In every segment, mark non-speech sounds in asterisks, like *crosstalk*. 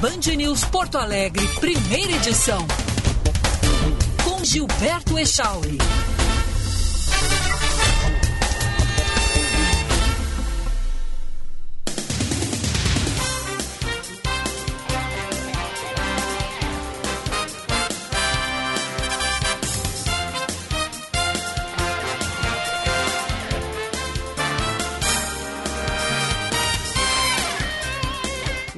Band News Porto Alegre, primeira edição. Com Gilberto Echauri.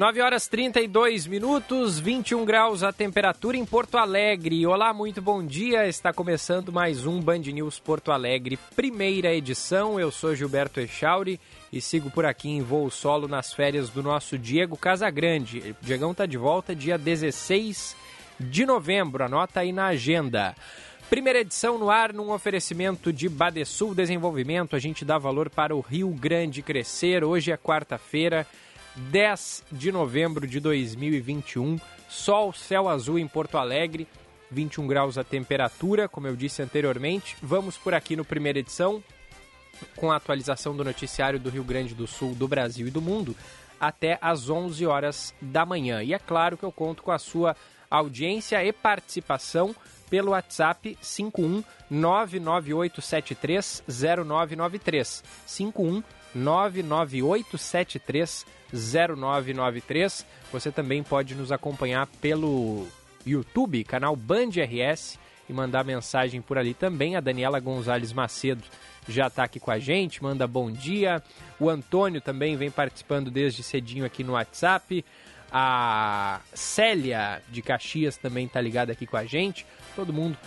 9 horas 32 minutos, 21 graus a temperatura em Porto Alegre. Olá, muito bom dia. Está começando mais um Band News Porto Alegre, primeira edição. Eu sou Gilberto Echauri e sigo por aqui em voo solo nas férias do nosso Diego Casagrande. O Diegão está de volta dia 16 de novembro. Anota aí na agenda. Primeira edição no ar, num oferecimento de Badesul Desenvolvimento. A gente dá valor para o Rio Grande crescer. Hoje é quarta-feira. 10 de novembro de 2021. Sol, céu azul em Porto Alegre, 21 graus a temperatura, como eu disse anteriormente. Vamos por aqui no primeira edição, com a atualização do noticiário do Rio Grande do Sul, do Brasil e do mundo, até às 11 horas da manhã. E é claro que eu conto com a sua audiência e participação pelo WhatsApp 51 99873 0993. 51 99873 0993. Você também pode nos acompanhar pelo YouTube, canal Band RS, e mandar mensagem por ali também. A Daniela Gonzalez Macedo já está aqui com a gente, manda bom dia. O Antônio também vem participando desde cedinho aqui no WhatsApp. A Célia de Caxias também está ligada aqui com a gente. Todo mundo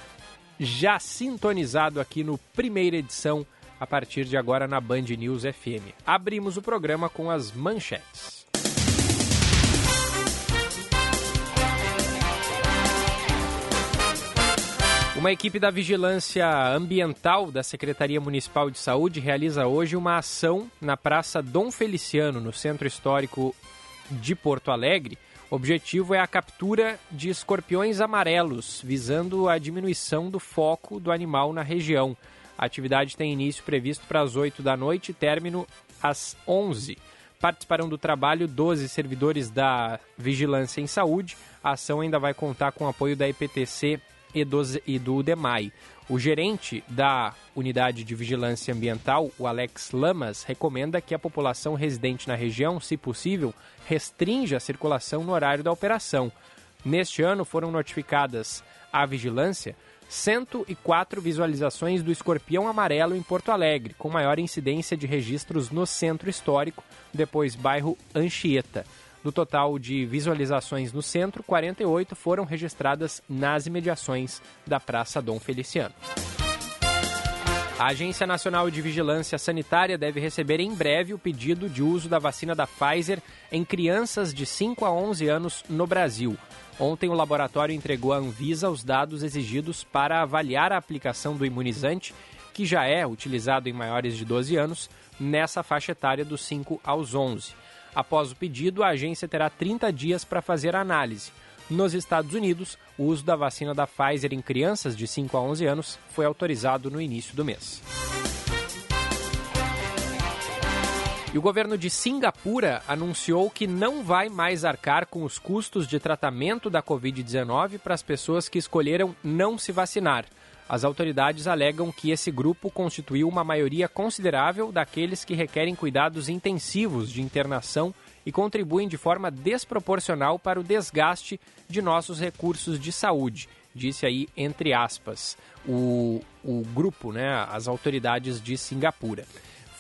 já sintonizado aqui no primeira edição a partir de agora na Band News FM. Abrimos o programa com as manchetes. Uma equipe da Vigilância Ambiental da Secretaria Municipal de Saúde realiza hoje uma ação na Praça Dom Feliciano, no centro histórico de Porto Alegre. O objetivo é a captura de escorpiões amarelos, visando a diminuição do foco do animal na região. A atividade tem início previsto para as 8 da noite e término às 11. Participarão do trabalho 12 servidores da Vigilância em Saúde. A ação ainda vai contar com o apoio da EPTC e do, e do DEMAI. O gerente da Unidade de Vigilância Ambiental, o Alex Lamas, recomenda que a população residente na região, se possível, restrinja a circulação no horário da operação. Neste ano foram notificadas à vigilância 104 visualizações do escorpião amarelo em Porto Alegre, com maior incidência de registros no centro histórico, depois bairro Anchieta. Do total de visualizações no centro, 48 foram registradas nas imediações da Praça Dom Feliciano. A Agência Nacional de Vigilância Sanitária deve receber em breve o pedido de uso da vacina da Pfizer em crianças de 5 a 11 anos no Brasil. Ontem, o laboratório entregou à Anvisa os dados exigidos para avaliar a aplicação do imunizante, que já é utilizado em maiores de 12 anos, nessa faixa etária dos 5 aos 11. Após o pedido, a agência terá 30 dias para fazer a análise. Nos Estados Unidos, o uso da vacina da Pfizer em crianças de 5 a 11 anos foi autorizado no início do mês. E o governo de Singapura anunciou que não vai mais arcar com os custos de tratamento da Covid-19 para as pessoas que escolheram não se vacinar. As autoridades alegam que esse grupo constituiu uma maioria considerável daqueles que requerem cuidados intensivos de internação e contribuem de forma desproporcional para o desgaste de nossos recursos de saúde, disse aí entre aspas o, o grupo, né, as autoridades de Singapura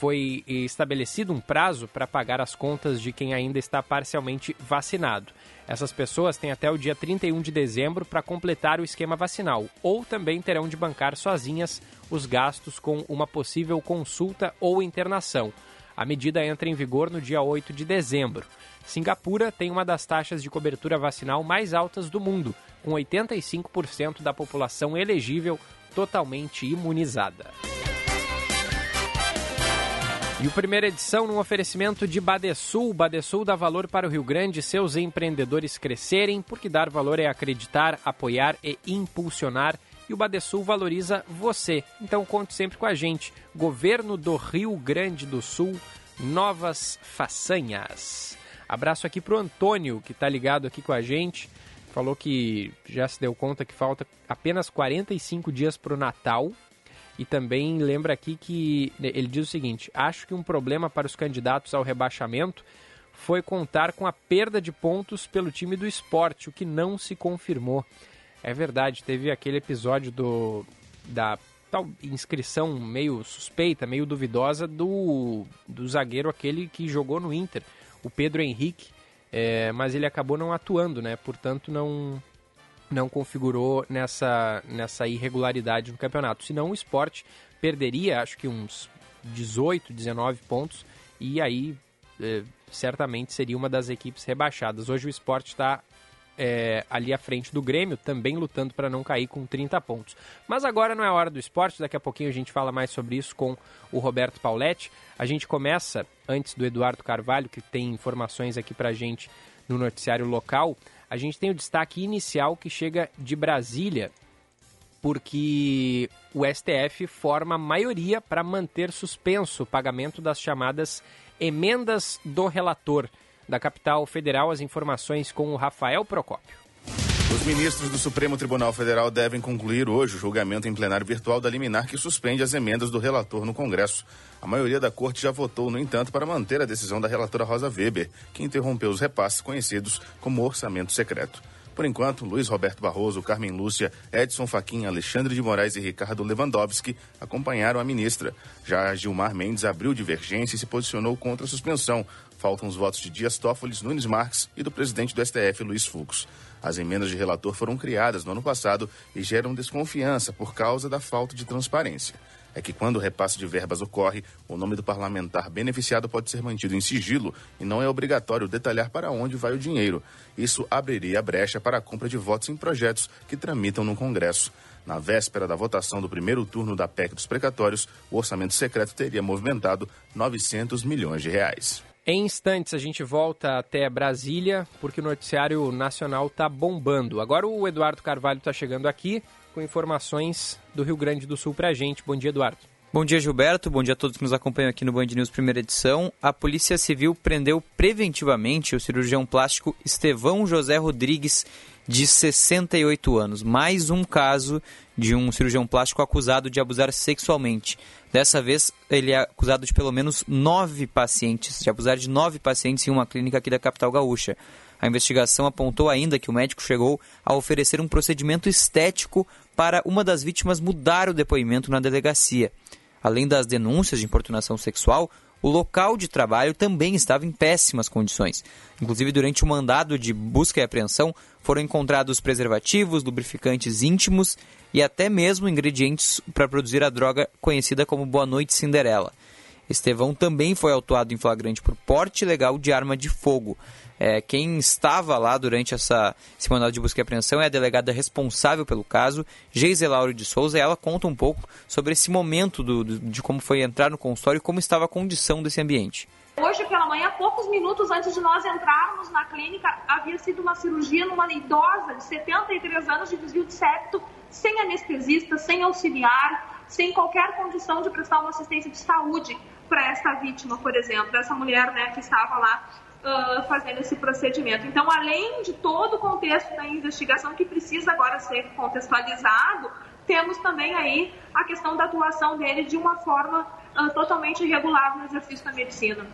foi estabelecido um prazo para pagar as contas de quem ainda está parcialmente vacinado. Essas pessoas têm até o dia 31 de dezembro para completar o esquema vacinal, ou também terão de bancar sozinhas os gastos com uma possível consulta ou internação. A medida entra em vigor no dia 8 de dezembro. Singapura tem uma das taxas de cobertura vacinal mais altas do mundo, com 85% da população elegível totalmente imunizada. E o primeira edição num oferecimento de Badesul. Badesul dá valor para o Rio Grande e seus empreendedores crescerem, porque dar valor é acreditar, apoiar e impulsionar. E o Badesul valoriza você. Então conte sempre com a gente. Governo do Rio Grande do Sul, novas façanhas. Abraço aqui pro Antônio, que está ligado aqui com a gente. Falou que já se deu conta que falta apenas 45 dias para o Natal. E também lembra aqui que ele diz o seguinte: acho que um problema para os candidatos ao rebaixamento foi contar com a perda de pontos pelo time do esporte, o que não se confirmou. É verdade, teve aquele episódio do da tal inscrição meio suspeita, meio duvidosa do, do zagueiro aquele que jogou no Inter, o Pedro Henrique, é, mas ele acabou não atuando, né? Portanto, não não configurou nessa, nessa irregularidade no campeonato. Senão o esporte perderia, acho que uns 18, 19 pontos, e aí é, certamente seria uma das equipes rebaixadas. Hoje o esporte está é, ali à frente do Grêmio, também lutando para não cair com 30 pontos. Mas agora não é hora do esporte, daqui a pouquinho a gente fala mais sobre isso com o Roberto Pauletti. A gente começa, antes do Eduardo Carvalho, que tem informações aqui para gente no noticiário local, a gente tem o destaque inicial que chega de Brasília, porque o STF forma maioria para manter suspenso o pagamento das chamadas emendas do relator. Da capital federal, as informações com o Rafael Procópio. Os ministros do Supremo Tribunal Federal devem concluir hoje o julgamento em plenário virtual da liminar que suspende as emendas do relator no Congresso. A maioria da corte já votou, no entanto, para manter a decisão da relatora Rosa Weber, que interrompeu os repasses conhecidos como orçamento secreto. Por enquanto, Luiz Roberto Barroso, Carmen Lúcia, Edson Fachin, Alexandre de Moraes e Ricardo Lewandowski acompanharam a ministra. Já Gilmar Mendes abriu divergência e se posicionou contra a suspensão. Faltam os votos de Dias Toffoli, Nunes Marques e do presidente do STF, Luiz Fux. As emendas de relator foram criadas no ano passado e geram desconfiança por causa da falta de transparência é que quando o repasse de verbas ocorre, o nome do parlamentar beneficiado pode ser mantido em sigilo e não é obrigatório detalhar para onde vai o dinheiro. Isso abriria a brecha para a compra de votos em projetos que tramitam no Congresso. Na véspera da votação do primeiro turno da PEC dos precatórios, o orçamento secreto teria movimentado 900 milhões de reais. Em instantes a gente volta até Brasília, porque o noticiário nacional está bombando. Agora o Eduardo Carvalho está chegando aqui com informações do Rio Grande do Sul para a gente. Bom dia, Eduardo. Bom dia, Gilberto. Bom dia a todos que nos acompanham aqui no Band News primeira edição. A Polícia Civil prendeu preventivamente o cirurgião plástico Estevão José Rodrigues, de 68 anos. Mais um caso de um cirurgião plástico acusado de abusar sexualmente. Dessa vez, ele é acusado de pelo menos nove pacientes, de abusar de nove pacientes em uma clínica aqui da capital gaúcha. A investigação apontou ainda que o médico chegou a oferecer um procedimento estético para uma das vítimas mudar o depoimento na delegacia. Além das denúncias de importunação sexual, o local de trabalho também estava em péssimas condições. Inclusive, durante o mandado de busca e apreensão, foram encontrados preservativos, lubrificantes íntimos e até mesmo ingredientes para produzir a droga conhecida como Boa Noite Cinderela. Estevão também foi autuado em flagrante por porte ilegal de arma de fogo. É, quem estava lá durante essa, esse de busca e apreensão é a delegada responsável pelo caso, Geise Lauro de Souza, e ela conta um pouco sobre esse momento do, do, de como foi entrar no consultório e como estava a condição desse ambiente. Hoje pela manhã, poucos minutos antes de nós entrarmos na clínica, havia sido uma cirurgia numa idosa de 73 anos de desvio de septo, sem anestesista, sem auxiliar, sem qualquer condição de prestar uma assistência de saúde para essa vítima, por exemplo, essa mulher né, que estava lá uh, fazendo esse procedimento. Então, além de todo o contexto da investigação que precisa agora ser contextualizado, temos também aí a questão da atuação dele de uma forma uh, totalmente irregular no exercício da medicina.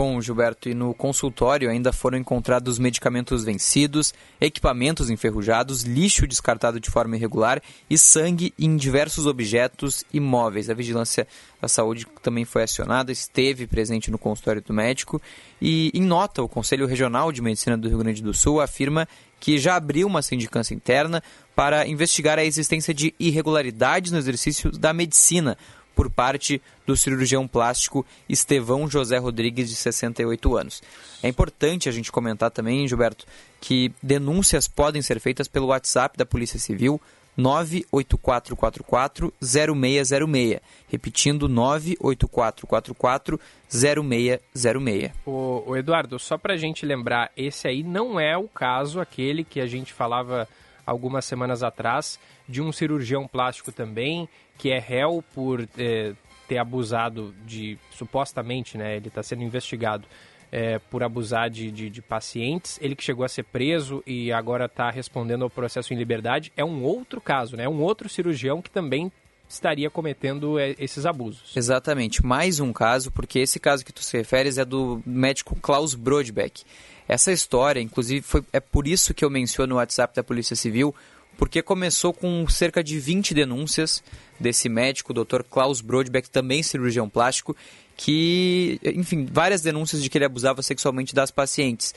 Bom, Gilberto, e no consultório ainda foram encontrados medicamentos vencidos, equipamentos enferrujados, lixo descartado de forma irregular e sangue em diversos objetos e móveis. A Vigilância da Saúde também foi acionada, esteve presente no consultório do médico e, em nota, o Conselho Regional de Medicina do Rio Grande do Sul afirma que já abriu uma sindicância interna para investigar a existência de irregularidades no exercício da medicina por parte do cirurgião plástico Estevão José Rodrigues, de 68 anos. É importante a gente comentar também, Gilberto, que denúncias podem ser feitas pelo WhatsApp da Polícia Civil 98444-0606. Repetindo, 98444-0606. O, o Eduardo, só para a gente lembrar, esse aí não é o caso, aquele que a gente falava algumas semanas atrás, de um cirurgião plástico também, que é réu por é, ter abusado de, supostamente, né, ele está sendo investigado, é, por abusar de, de, de, pacientes. Ele que chegou a ser preso e agora está respondendo ao processo em liberdade. É um outro caso, né? Um outro cirurgião que também estaria cometendo é, esses abusos. Exatamente. Mais um caso, porque esse caso que tu se referes é do médico Klaus Brodbeck. Essa história, inclusive, foi, é por isso que eu menciono o WhatsApp da Polícia Civil, porque começou com cerca de 20 denúncias desse médico, o Dr. Klaus Brodbeck, também cirurgião plástico, que, enfim, várias denúncias de que ele abusava sexualmente das pacientes.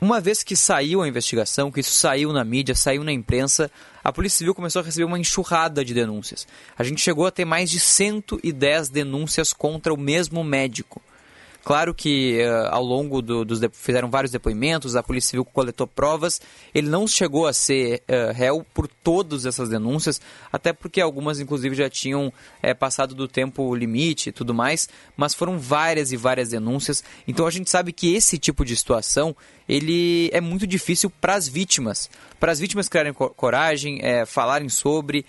Uma vez que saiu a investigação, que isso saiu na mídia, saiu na imprensa, a Polícia Civil começou a receber uma enxurrada de denúncias. A gente chegou a ter mais de 110 denúncias contra o mesmo médico. Claro que uh, ao longo do, dos fizeram vários depoimentos, a Polícia Civil coletou provas. Ele não chegou a ser uh, réu por todas essas denúncias, até porque algumas, inclusive, já tinham é, passado do tempo limite e tudo mais. Mas foram várias e várias denúncias. Então a gente sabe que esse tipo de situação ele é muito difícil para as vítimas, para as vítimas criarem coragem, falarem sobre.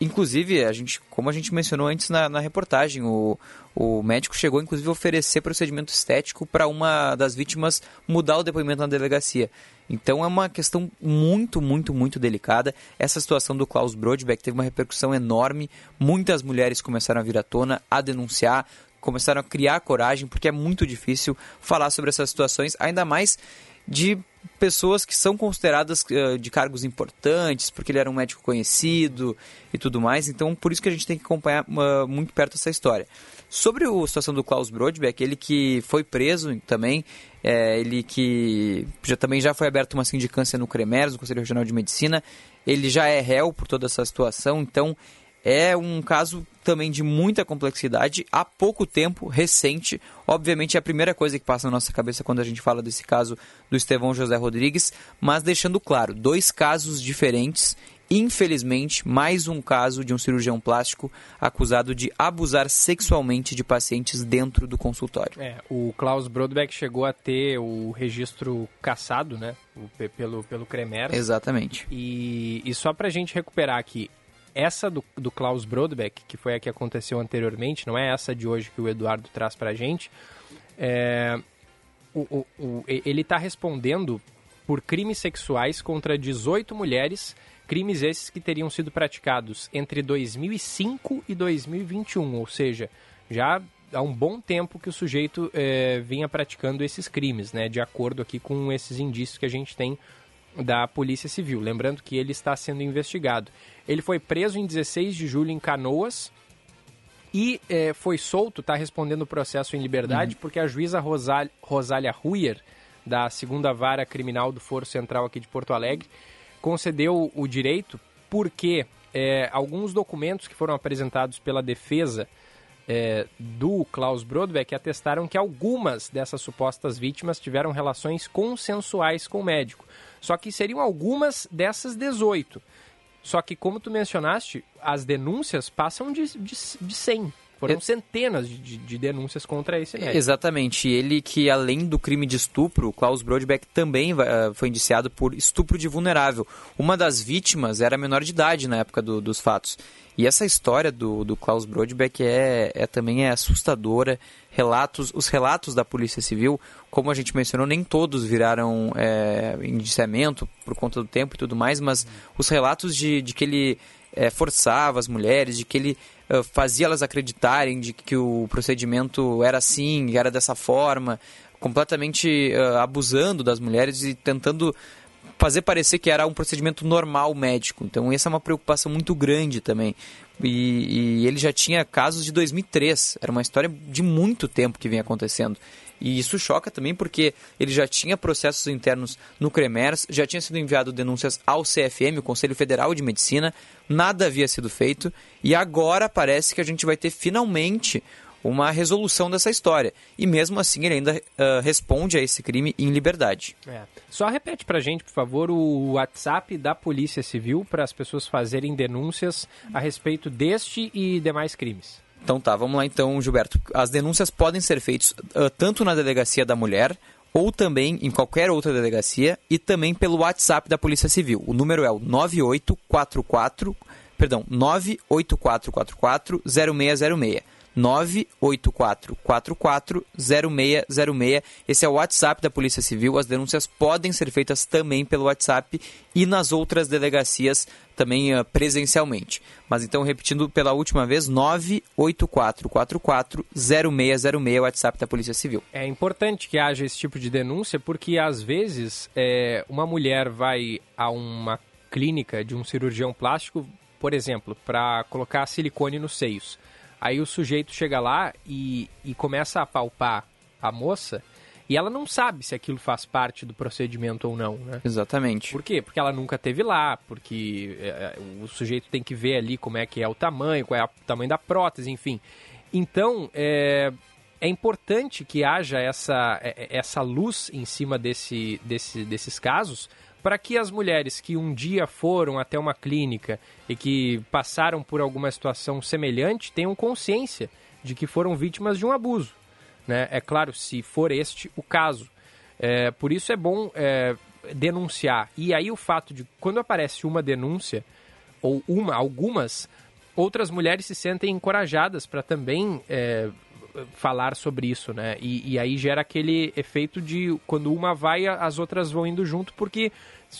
Inclusive, a gente, como a gente mencionou antes na, na reportagem, o, o médico chegou, inclusive, a oferecer procedimento estético para uma das vítimas mudar o depoimento na delegacia. Então é uma questão muito, muito, muito delicada. Essa situação do Klaus Brodbeck teve uma repercussão enorme. Muitas mulheres começaram a vir à tona, a denunciar, começaram a criar coragem, porque é muito difícil falar sobre essas situações, ainda mais de pessoas que são consideradas uh, de cargos importantes, porque ele era um médico conhecido e tudo mais. Então, por isso que a gente tem que acompanhar uh, muito perto essa história. Sobre a situação do Klaus Brodbeck, ele que foi preso também, é, ele que já, também já foi aberto uma sindicância no CREMERS, no Conselho Regional de Medicina, ele já é réu por toda essa situação, então é um caso também de muita complexidade, há pouco tempo, recente. Obviamente é a primeira coisa que passa na nossa cabeça quando a gente fala desse caso do Estevão José Rodrigues, mas deixando claro, dois casos diferentes Infelizmente, mais um caso de um cirurgião plástico acusado de abusar sexualmente de pacientes dentro do consultório. É, o Klaus Brodbeck chegou a ter o registro cassado, né? O, pelo, pelo Cremer. Exatamente. E, e só para a gente recuperar aqui, essa do, do Klaus Brodbeck, que foi a que aconteceu anteriormente, não é essa de hoje que o Eduardo traz para a gente, é, o, o, o, ele está respondendo por crimes sexuais contra 18 mulheres Crimes esses que teriam sido praticados entre 2005 e 2021, ou seja, já há um bom tempo que o sujeito é, vinha praticando esses crimes, né, de acordo aqui com esses indícios que a gente tem da Polícia Civil. Lembrando que ele está sendo investigado. Ele foi preso em 16 de julho em Canoas e é, foi solto, está respondendo o processo em liberdade, uhum. porque a juíza Rosália, Rosália Ruyer, da segunda vara criminal do Foro Central aqui de Porto Alegre, concedeu o direito porque é, alguns documentos que foram apresentados pela defesa é, do Klaus Brodbeck atestaram que algumas dessas supostas vítimas tiveram relações consensuais com o médico. Só que seriam algumas dessas 18. Só que, como tu mencionaste, as denúncias passam de, de, de 100. Foram centenas de, de, denúncias contra esse médico. Exatamente. Ele que, além do crime de estupro, Klaus Brodbeck também uh, foi indiciado por estupro de vulnerável. Uma das vítimas era menor de idade na época do, dos fatos. E essa história do, do Klaus Brodbeck é, é também é assustadora. Relatos, os relatos da Polícia Civil, como a gente mencionou, nem todos viraram é, indiciamento por conta do tempo e tudo mais, mas os relatos de, de que ele é, forçava as mulheres, de que ele uh, fazia elas acreditarem de que o procedimento era assim, era dessa forma, completamente uh, abusando das mulheres e tentando fazer parecer que era um procedimento normal médico. Então essa é uma preocupação muito grande também. E, e ele já tinha casos de 2003, era uma história de muito tempo que vem acontecendo. E isso choca também porque ele já tinha processos internos no CREMERS, já tinha sido enviado denúncias ao CFM, o Conselho Federal de Medicina, nada havia sido feito e agora parece que a gente vai ter finalmente uma resolução dessa história. E mesmo assim ele ainda uh, responde a esse crime em liberdade. É. Só repete pra gente, por favor, o WhatsApp da Polícia Civil para as pessoas fazerem denúncias a respeito deste e demais crimes. Então tá, vamos lá então, Gilberto. As denúncias podem ser feitas uh, tanto na delegacia da mulher ou também em qualquer outra delegacia e também pelo WhatsApp da Polícia Civil. O número é o 9844, perdão, 98444 0606. 984440606. Esse é o WhatsApp da Polícia Civil. As denúncias podem ser feitas também pelo WhatsApp e nas outras delegacias também uh, presencialmente. Mas então, repetindo pela última vez, 984440606 é o WhatsApp da Polícia Civil. É importante que haja esse tipo de denúncia porque, às vezes, é, uma mulher vai a uma clínica de um cirurgião plástico, por exemplo, para colocar silicone nos seios. Aí o sujeito chega lá e, e começa a palpar a moça e ela não sabe se aquilo faz parte do procedimento ou não, né? Exatamente. Por quê? Porque ela nunca teve lá, porque é, é, o sujeito tem que ver ali como é que é o tamanho, qual é o tamanho da prótese, enfim. Então, é, é importante que haja essa, é, essa luz em cima desse, desse, desses casos, para que as mulheres que um dia foram até uma clínica e que passaram por alguma situação semelhante tenham consciência de que foram vítimas de um abuso. Né? É claro, se for este o caso. É, por isso é bom é, denunciar. E aí o fato de quando aparece uma denúncia, ou uma, algumas, outras mulheres se sentem encorajadas para também é, falar sobre isso, né? E, e, aí gera aquele efeito de quando uma vai, as outras vão indo junto, porque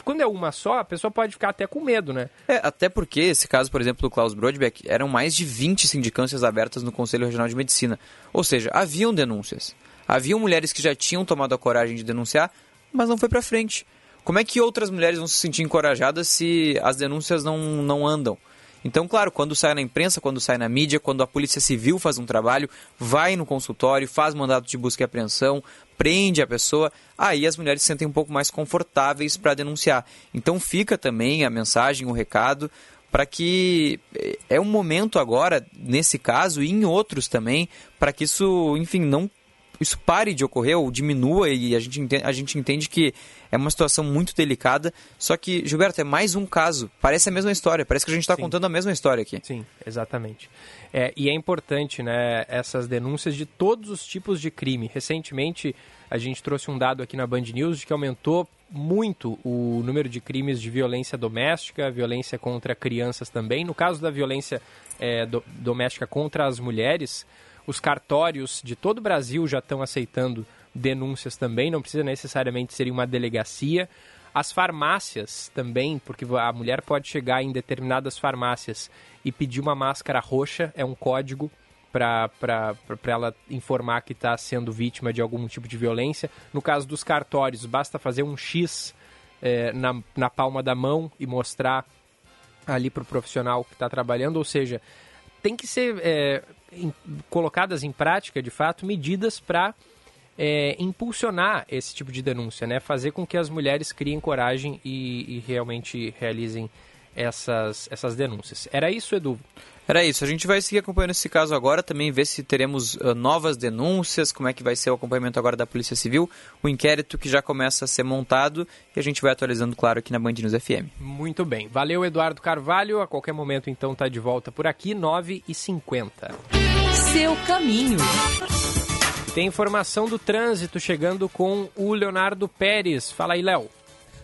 quando é uma só, a pessoa pode ficar até com medo, né? É, até porque esse caso, por exemplo, do Klaus Brodbeck, eram mais de 20 sindicâncias abertas no Conselho Regional de Medicina. Ou seja, haviam denúncias. Haviam mulheres que já tinham tomado a coragem de denunciar, mas não foi para frente. Como é que outras mulheres vão se sentir encorajadas se as denúncias não, não andam? Então, claro, quando sai na imprensa, quando sai na mídia, quando a Polícia Civil faz um trabalho, vai no consultório, faz mandato de busca e apreensão, prende a pessoa, aí as mulheres se sentem um pouco mais confortáveis para denunciar. Então fica também a mensagem, o recado, para que eh, é um momento agora, nesse caso e em outros também, para que isso, enfim, não isso pare de ocorrer ou diminua e a gente, entende, a gente entende que é uma situação muito delicada. Só que, Gilberto, é mais um caso. Parece a mesma história, parece que a gente está contando a mesma história aqui. Sim, exatamente. É, e é importante né, essas denúncias de todos os tipos de crime. Recentemente, a gente trouxe um dado aqui na Band News de que aumentou muito o número de crimes de violência doméstica, violência contra crianças também. No caso da violência é, do, doméstica contra as mulheres, os cartórios de todo o Brasil já estão aceitando denúncias também, não precisa necessariamente ser em uma delegacia. As farmácias também, porque a mulher pode chegar em determinadas farmácias e pedir uma máscara roxa, é um código para ela informar que está sendo vítima de algum tipo de violência. No caso dos cartórios, basta fazer um X é, na, na palma da mão e mostrar ali para o profissional que está trabalhando, ou seja, tem que ser é, em, colocadas em prática, de fato, medidas para é, impulsionar esse tipo de denúncia, né? Fazer com que as mulheres criem coragem e, e realmente realizem essas, essas denúncias. Era isso, Edu? Era isso. A gente vai seguir acompanhando esse caso agora, também ver se teremos uh, novas denúncias, como é que vai ser o acompanhamento agora da Polícia Civil, o inquérito que já começa a ser montado e a gente vai atualizando, claro, aqui na Band News FM. Muito bem. Valeu, Eduardo Carvalho. A qualquer momento, então, está de volta por aqui, 9h50. Seu caminho. Tem informação do trânsito chegando com o Leonardo Pérez. Fala aí, Léo.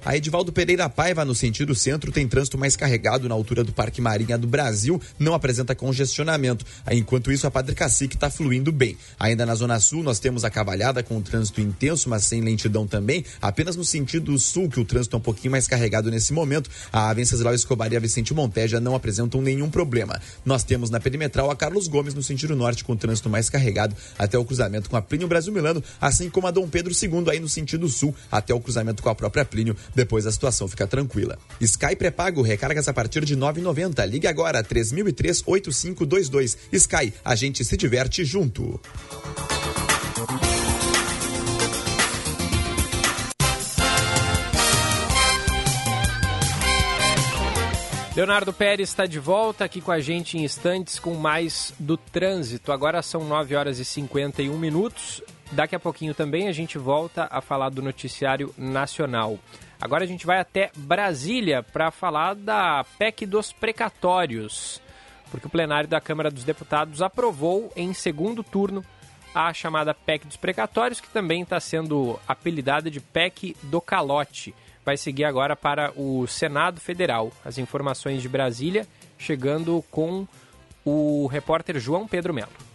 A Edivaldo Pereira Paiva, no sentido centro, tem trânsito mais carregado na altura do Parque Marinha do Brasil, não apresenta congestionamento. Enquanto isso, a Padre Cacique está fluindo bem. Ainda na Zona Sul, nós temos a Cavalhada com trânsito intenso, mas sem lentidão também. Apenas no sentido sul, que o trânsito é um pouquinho mais carregado nesse momento, a Venceslau Escobar e a Vicente Monteja não apresentam nenhum problema. Nós temos na perimetral a Carlos Gomes, no sentido norte, com o trânsito mais carregado até o cruzamento com a Plínio Brasil Milano, assim como a Dom Pedro II, aí no sentido sul, até o cruzamento com a própria Plínio depois a situação fica tranquila. Sky pré-pago, recargas a partir de 9,90. Ligue agora 3003 8522. Sky, a gente se diverte junto. Leonardo Pérez está de volta aqui com a gente em instantes com mais do trânsito. Agora são 9 horas e 51 minutos. Daqui a pouquinho também a gente volta a falar do noticiário nacional. Agora a gente vai até Brasília para falar da PEC dos precatórios, porque o plenário da Câmara dos Deputados aprovou em segundo turno a chamada PEC dos precatórios, que também está sendo apelidada de PEC do calote. Vai seguir agora para o Senado Federal. As informações de Brasília chegando com o repórter João Pedro Melo.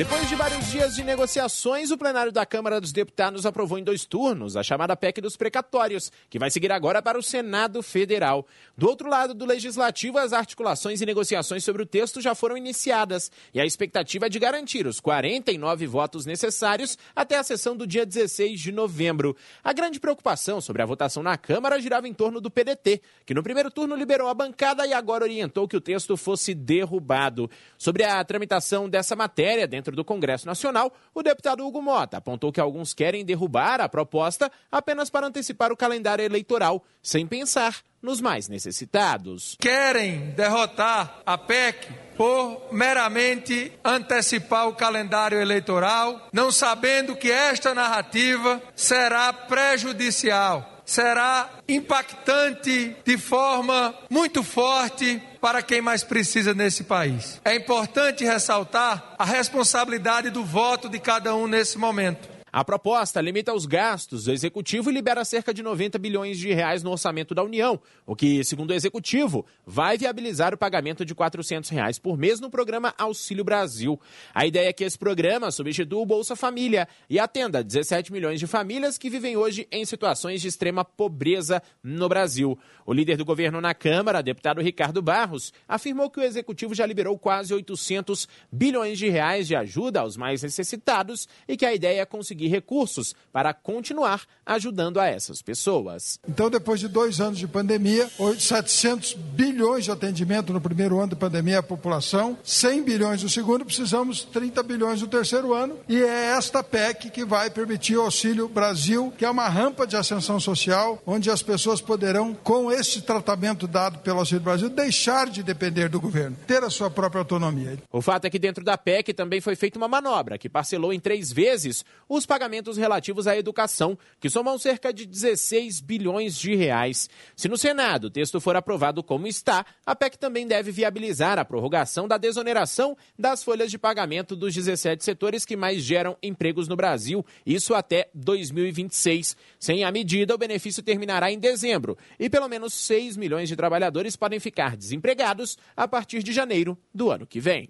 Depois de vários dias de negociações, o plenário da Câmara dos Deputados aprovou em dois turnos a chamada PEC dos precatórios, que vai seguir agora para o Senado Federal. Do outro lado do Legislativo, as articulações e negociações sobre o texto já foram iniciadas e a expectativa é de garantir os 49 votos necessários até a sessão do dia 16 de novembro. A grande preocupação sobre a votação na Câmara girava em torno do PDT, que no primeiro turno liberou a bancada e agora orientou que o texto fosse derrubado. Sobre a tramitação dessa matéria dentro dentro do Congresso Nacional, o deputado Hugo Mota apontou que alguns querem derrubar a proposta apenas para antecipar o calendário eleitoral, sem pensar nos mais necessitados. Querem derrotar a PEC por meramente antecipar o calendário eleitoral, não sabendo que esta narrativa será prejudicial será impactante de forma muito forte para quem mais precisa nesse país. É importante ressaltar a responsabilidade do voto de cada um nesse momento. A proposta limita os gastos do executivo e libera cerca de 90 bilhões de reais no orçamento da União, o que, segundo o executivo, vai viabilizar o pagamento de 400 reais por mês no programa Auxílio Brasil. A ideia é que esse programa substitua o Bolsa Família e atenda 17 milhões de famílias que vivem hoje em situações de extrema pobreza no Brasil. O líder do governo na Câmara, deputado Ricardo Barros, afirmou que o executivo já liberou quase 800 bilhões de reais de ajuda aos mais necessitados e que a ideia é conseguir conseguir recursos para continuar ajudando a essas pessoas. Então, depois de dois anos de pandemia, 700 bilhões de atendimento no primeiro ano da pandemia à população, 100 bilhões no segundo, precisamos 30 bilhões no terceiro ano. E é esta PEC que vai permitir o Auxílio Brasil, que é uma rampa de ascensão social, onde as pessoas poderão, com este tratamento dado pelo Auxílio Brasil, deixar de depender do governo, ter a sua própria autonomia. O fato é que dentro da PEC também foi feita uma manobra que parcelou em três vezes os pagamentos relativos à educação, que somam cerca de 16 bilhões de reais. Se no Senado o texto for aprovado como está, a PEC também deve viabilizar a prorrogação da desoneração das folhas de pagamento dos 17 setores que mais geram empregos no Brasil, isso até 2026. Sem a medida, o benefício terminará em dezembro e pelo menos 6 milhões de trabalhadores podem ficar desempregados a partir de janeiro do ano que vem.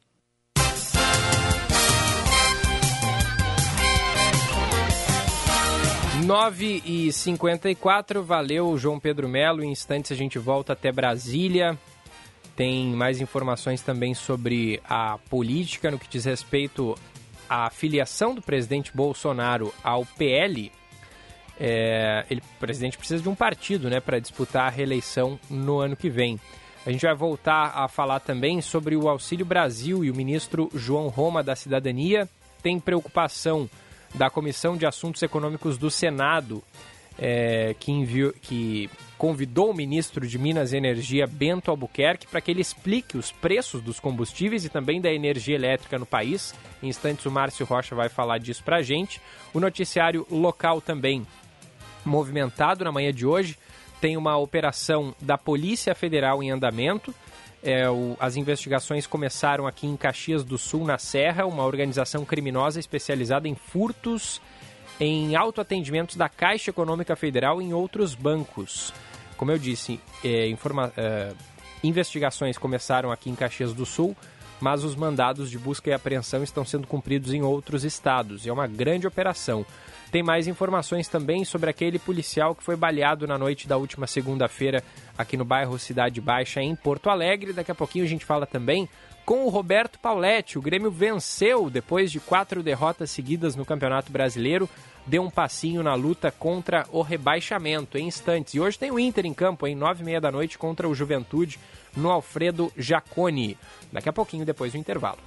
9 e 54 valeu João Pedro Melo. Em instantes a gente volta até Brasília. Tem mais informações também sobre a política no que diz respeito à filiação do presidente Bolsonaro ao PL. É, ele, o presidente precisa de um partido né, para disputar a reeleição no ano que vem. A gente vai voltar a falar também sobre o Auxílio Brasil e o ministro João Roma da Cidadania tem preocupação da Comissão de Assuntos Econômicos do Senado, é, que, enviou, que convidou o ministro de Minas e Energia, Bento Albuquerque, para que ele explique os preços dos combustíveis e também da energia elétrica no país. Em instantes, o Márcio Rocha vai falar disso para a gente. O noticiário local também movimentado na manhã de hoje. Tem uma operação da Polícia Federal em andamento é, o, as investigações começaram aqui em Caxias do Sul, na Serra, uma organização criminosa especializada em furtos em autoatendimentos da Caixa Econômica Federal e em outros bancos. Como eu disse, é, informa, é, investigações começaram aqui em Caxias do Sul, mas os mandados de busca e apreensão estão sendo cumpridos em outros estados. É uma grande operação. Tem mais informações também sobre aquele policial que foi baleado na noite da última segunda-feira aqui no bairro Cidade Baixa, em Porto Alegre. Daqui a pouquinho a gente fala também com o Roberto Pauletti. O Grêmio venceu depois de quatro derrotas seguidas no Campeonato Brasileiro. Deu um passinho na luta contra o rebaixamento em instantes. E hoje tem o Inter em campo, em nove e meia da noite, contra o Juventude, no Alfredo Jaconi. Daqui a pouquinho, depois do intervalo.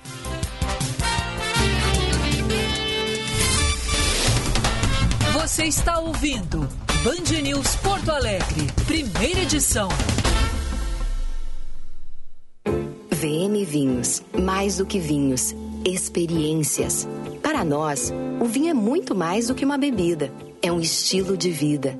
Você está ouvindo Band News Porto Alegre, primeira edição. VM Vinhos, mais do que vinhos, experiências. Para nós, o vinho é muito mais do que uma bebida, é um estilo de vida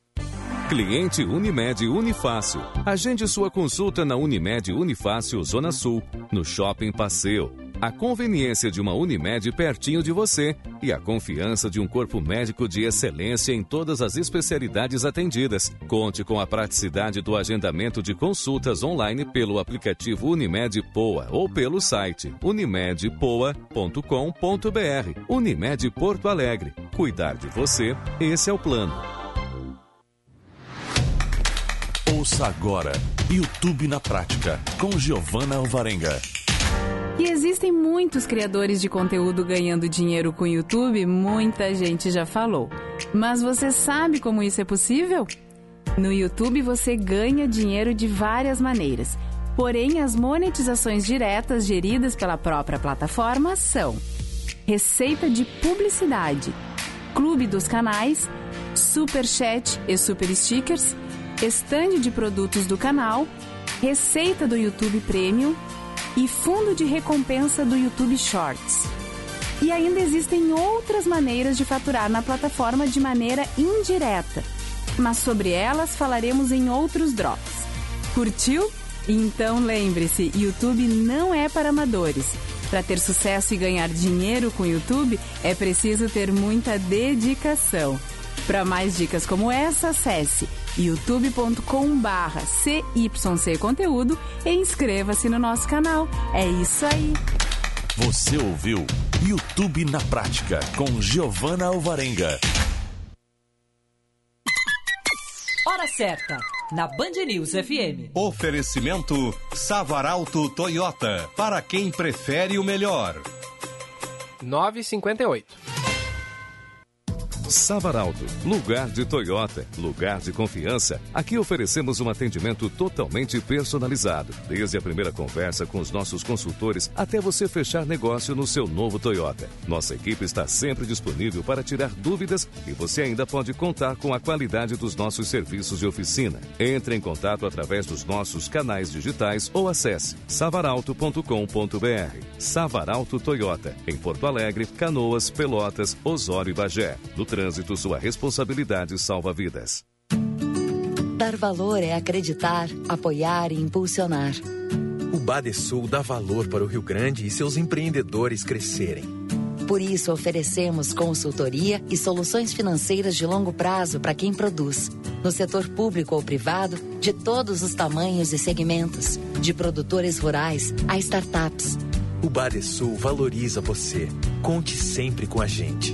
Cliente Unimed Unifácil. Agende sua consulta na Unimed Unifácil Zona Sul, no Shopping Passeio. A conveniência de uma Unimed pertinho de você e a confiança de um corpo médico de excelência em todas as especialidades atendidas. Conte com a praticidade do agendamento de consultas online pelo aplicativo Unimed Poa ou pelo site unimedpoa.com.br. Unimed Porto Alegre. Cuidar de você, esse é o plano. Ouça agora YouTube na Prática com Giovana Alvarenga. E existem muitos criadores de conteúdo ganhando dinheiro com YouTube, muita gente já falou. Mas você sabe como isso é possível? No YouTube você ganha dinheiro de várias maneiras. Porém, as monetizações diretas geridas pela própria plataforma são: receita de publicidade, clube dos canais, super chat e super stickers, estande de produtos do canal, receita do YouTube Premium e fundo de recompensa do YouTube Shorts. E ainda existem outras maneiras de faturar na plataforma de maneira indireta, mas sobre elas falaremos em outros drops. Curtiu? Então lembre-se, YouTube não é para amadores. Para ter sucesso e ganhar dinheiro com YouTube, é preciso ter muita dedicação. Para mais dicas como essa, acesse youtube.com/barra CYC Conteúdo e inscreva-se no nosso canal. É isso aí. Você ouviu YouTube na Prática com Giovana Alvarenga. Hora certa, na Band News FM. Oferecimento Savaralto Toyota, para quem prefere o melhor. 9,58. Savaralto, lugar de Toyota, lugar de confiança. Aqui oferecemos um atendimento totalmente personalizado, desde a primeira conversa com os nossos consultores até você fechar negócio no seu novo Toyota. Nossa equipe está sempre disponível para tirar dúvidas e você ainda pode contar com a qualidade dos nossos serviços de oficina. Entre em contato através dos nossos canais digitais ou acesse savaralto.com.br. Savaralto Toyota, em Porto Alegre, Canoas, Pelotas, Osório e Bagé. No trânsito, sua responsabilidade salva vidas. Dar valor é acreditar, apoiar e impulsionar. O Badesul dá valor para o Rio Grande e seus empreendedores crescerem. Por isso, oferecemos consultoria e soluções financeiras de longo prazo para quem produz, no setor público ou privado, de todos os tamanhos e segmentos, de produtores rurais a startups. O Badesul valoriza você. Conte sempre com a gente.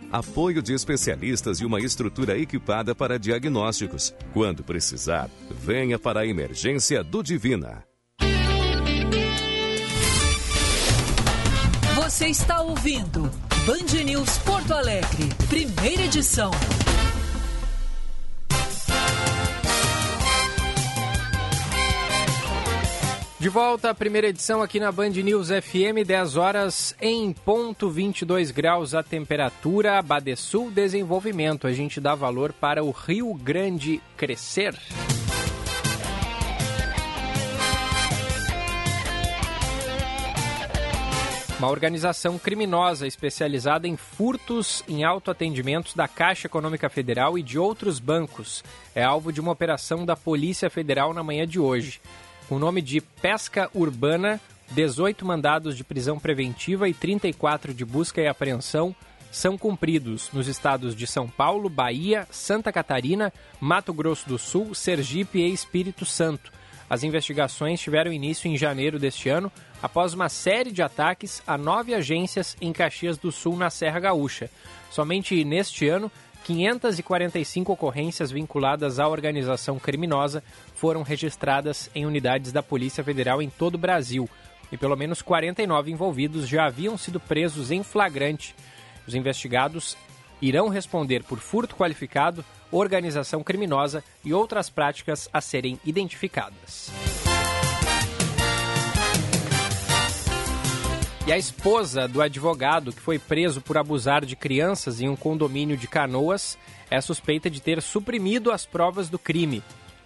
apoio de especialistas e uma estrutura equipada para diagnósticos. Quando precisar, venha para a emergência do Divina. Você está ouvindo Band News Porto Alegre, primeira edição. De volta à primeira edição aqui na Band News FM, 10 horas em ponto, 22 graus a temperatura, Badesul Desenvolvimento. A gente dá valor para o Rio Grande crescer. Uma organização criminosa especializada em furtos em autoatendimentos da Caixa Econômica Federal e de outros bancos é alvo de uma operação da Polícia Federal na manhã de hoje. Com o nome de Pesca Urbana, 18 mandados de prisão preventiva e 34 de busca e apreensão são cumpridos nos estados de São Paulo, Bahia, Santa Catarina, Mato Grosso do Sul, Sergipe e Espírito Santo. As investigações tiveram início em janeiro deste ano, após uma série de ataques a nove agências em Caxias do Sul, na Serra Gaúcha. Somente neste ano, 545 ocorrências vinculadas à organização criminosa foram registradas em unidades da Polícia Federal em todo o Brasil e pelo menos 49 envolvidos já haviam sido presos em flagrante. Os investigados irão responder por furto qualificado, organização criminosa e outras práticas a serem identificadas. E a esposa do advogado que foi preso por abusar de crianças em um condomínio de Canoas é suspeita de ter suprimido as provas do crime.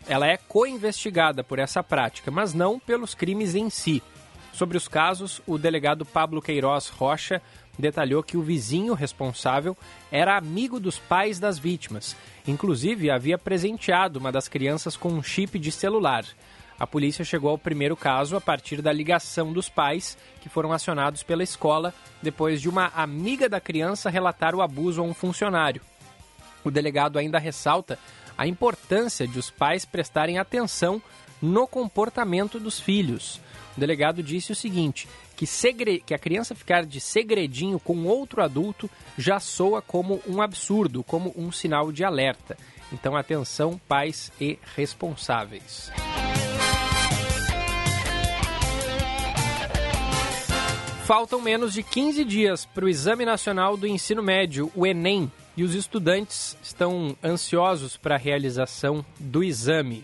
Ela é co-investigada por essa prática, mas não pelos crimes em si. Sobre os casos, o delegado Pablo Queiroz Rocha detalhou que o vizinho responsável era amigo dos pais das vítimas. Inclusive, havia presenteado uma das crianças com um chip de celular. A polícia chegou ao primeiro caso a partir da ligação dos pais, que foram acionados pela escola depois de uma amiga da criança relatar o abuso a um funcionário. O delegado ainda ressalta a importância de os pais prestarem atenção no comportamento dos filhos. O delegado disse o seguinte: que, segre... que a criança ficar de segredinho com outro adulto já soa como um absurdo, como um sinal de alerta. Então, atenção, pais e responsáveis. Faltam menos de 15 dias para o Exame Nacional do Ensino Médio, o Enem, e os estudantes estão ansiosos para a realização do exame.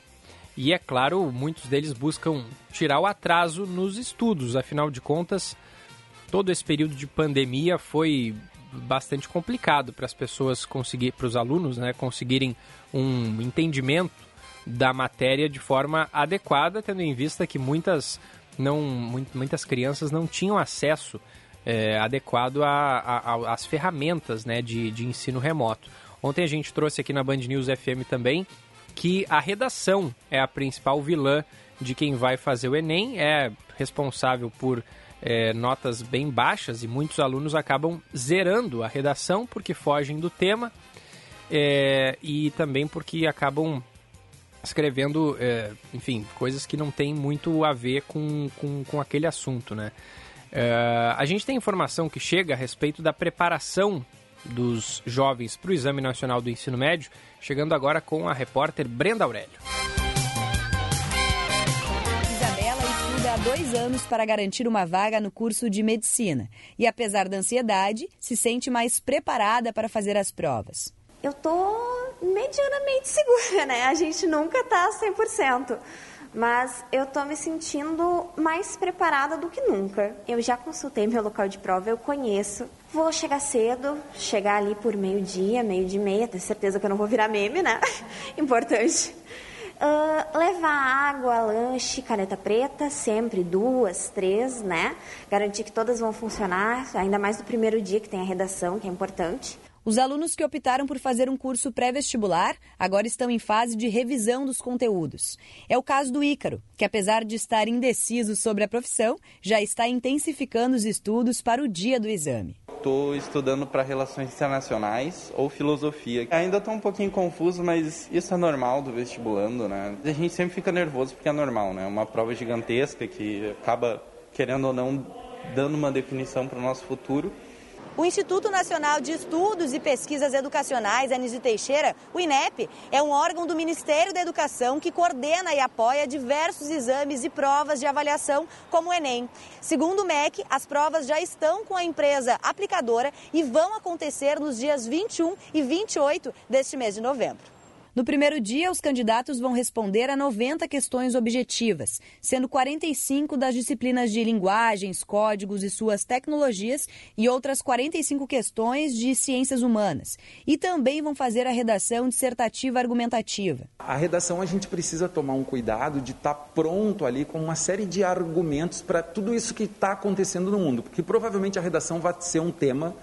E é claro, muitos deles buscam tirar o atraso nos estudos, afinal de contas, todo esse período de pandemia foi bastante complicado para as pessoas conseguir, para os alunos, né, conseguirem um entendimento da matéria de forma adequada, tendo em vista que muitas não muitas crianças não tinham acesso é, adequado às ferramentas né, de, de ensino remoto. Ontem a gente trouxe aqui na Band News FM também que a redação é a principal vilã de quem vai fazer o Enem, é responsável por é, notas bem baixas e muitos alunos acabam zerando a redação porque fogem do tema é, e também porque acabam escrevendo, é, enfim, coisas que não têm muito a ver com, com, com aquele assunto, né? É, a gente tem informação que chega a respeito da preparação dos jovens para o Exame Nacional do Ensino Médio, chegando agora com a repórter Brenda Aurélio. Isabela estuda há dois anos para garantir uma vaga no curso de medicina e, apesar da ansiedade, se sente mais preparada para fazer as provas. Eu tô medianamente segura, né? A gente nunca tá 100% mas eu estou me sentindo mais preparada do que nunca. Eu já consultei meu local de prova, eu conheço. Vou chegar cedo, chegar ali por meio-dia, meio de meia, ter certeza que eu não vou virar meme, né? *laughs* Importante. Uh, levar água, lanche, caneta preta, sempre duas, três, né? Garantir que todas vão funcionar, ainda mais no primeiro dia que tem a redação, que é importante. Os alunos que optaram por fazer um curso pré-vestibular agora estão em fase de revisão dos conteúdos. É o caso do Ícaro, que apesar de estar indeciso sobre a profissão, já está intensificando os estudos para o dia do exame. Estou estudando para relações internacionais ou filosofia. Ainda estou um pouquinho confuso, mas isso é normal do vestibulando, né? A gente sempre fica nervoso porque é normal, né? Uma prova gigantesca que acaba, querendo ou não, dando uma definição para o nosso futuro. O Instituto Nacional de Estudos e Pesquisas Educacionais, Anísio Teixeira, o INEP, é um órgão do Ministério da Educação que coordena e apoia diversos exames e provas de avaliação, como o Enem. Segundo o MEC, as provas já estão com a empresa aplicadora e vão acontecer nos dias 21 e 28 deste mês de novembro. No primeiro dia, os candidatos vão responder a 90 questões objetivas, sendo 45 das disciplinas de linguagens, códigos e suas tecnologias e outras 45 questões de ciências humanas. E também vão fazer a redação dissertativa argumentativa. A redação a gente precisa tomar um cuidado de estar tá pronto ali com uma série de argumentos para tudo isso que está acontecendo no mundo, porque provavelmente a redação vai ser um tema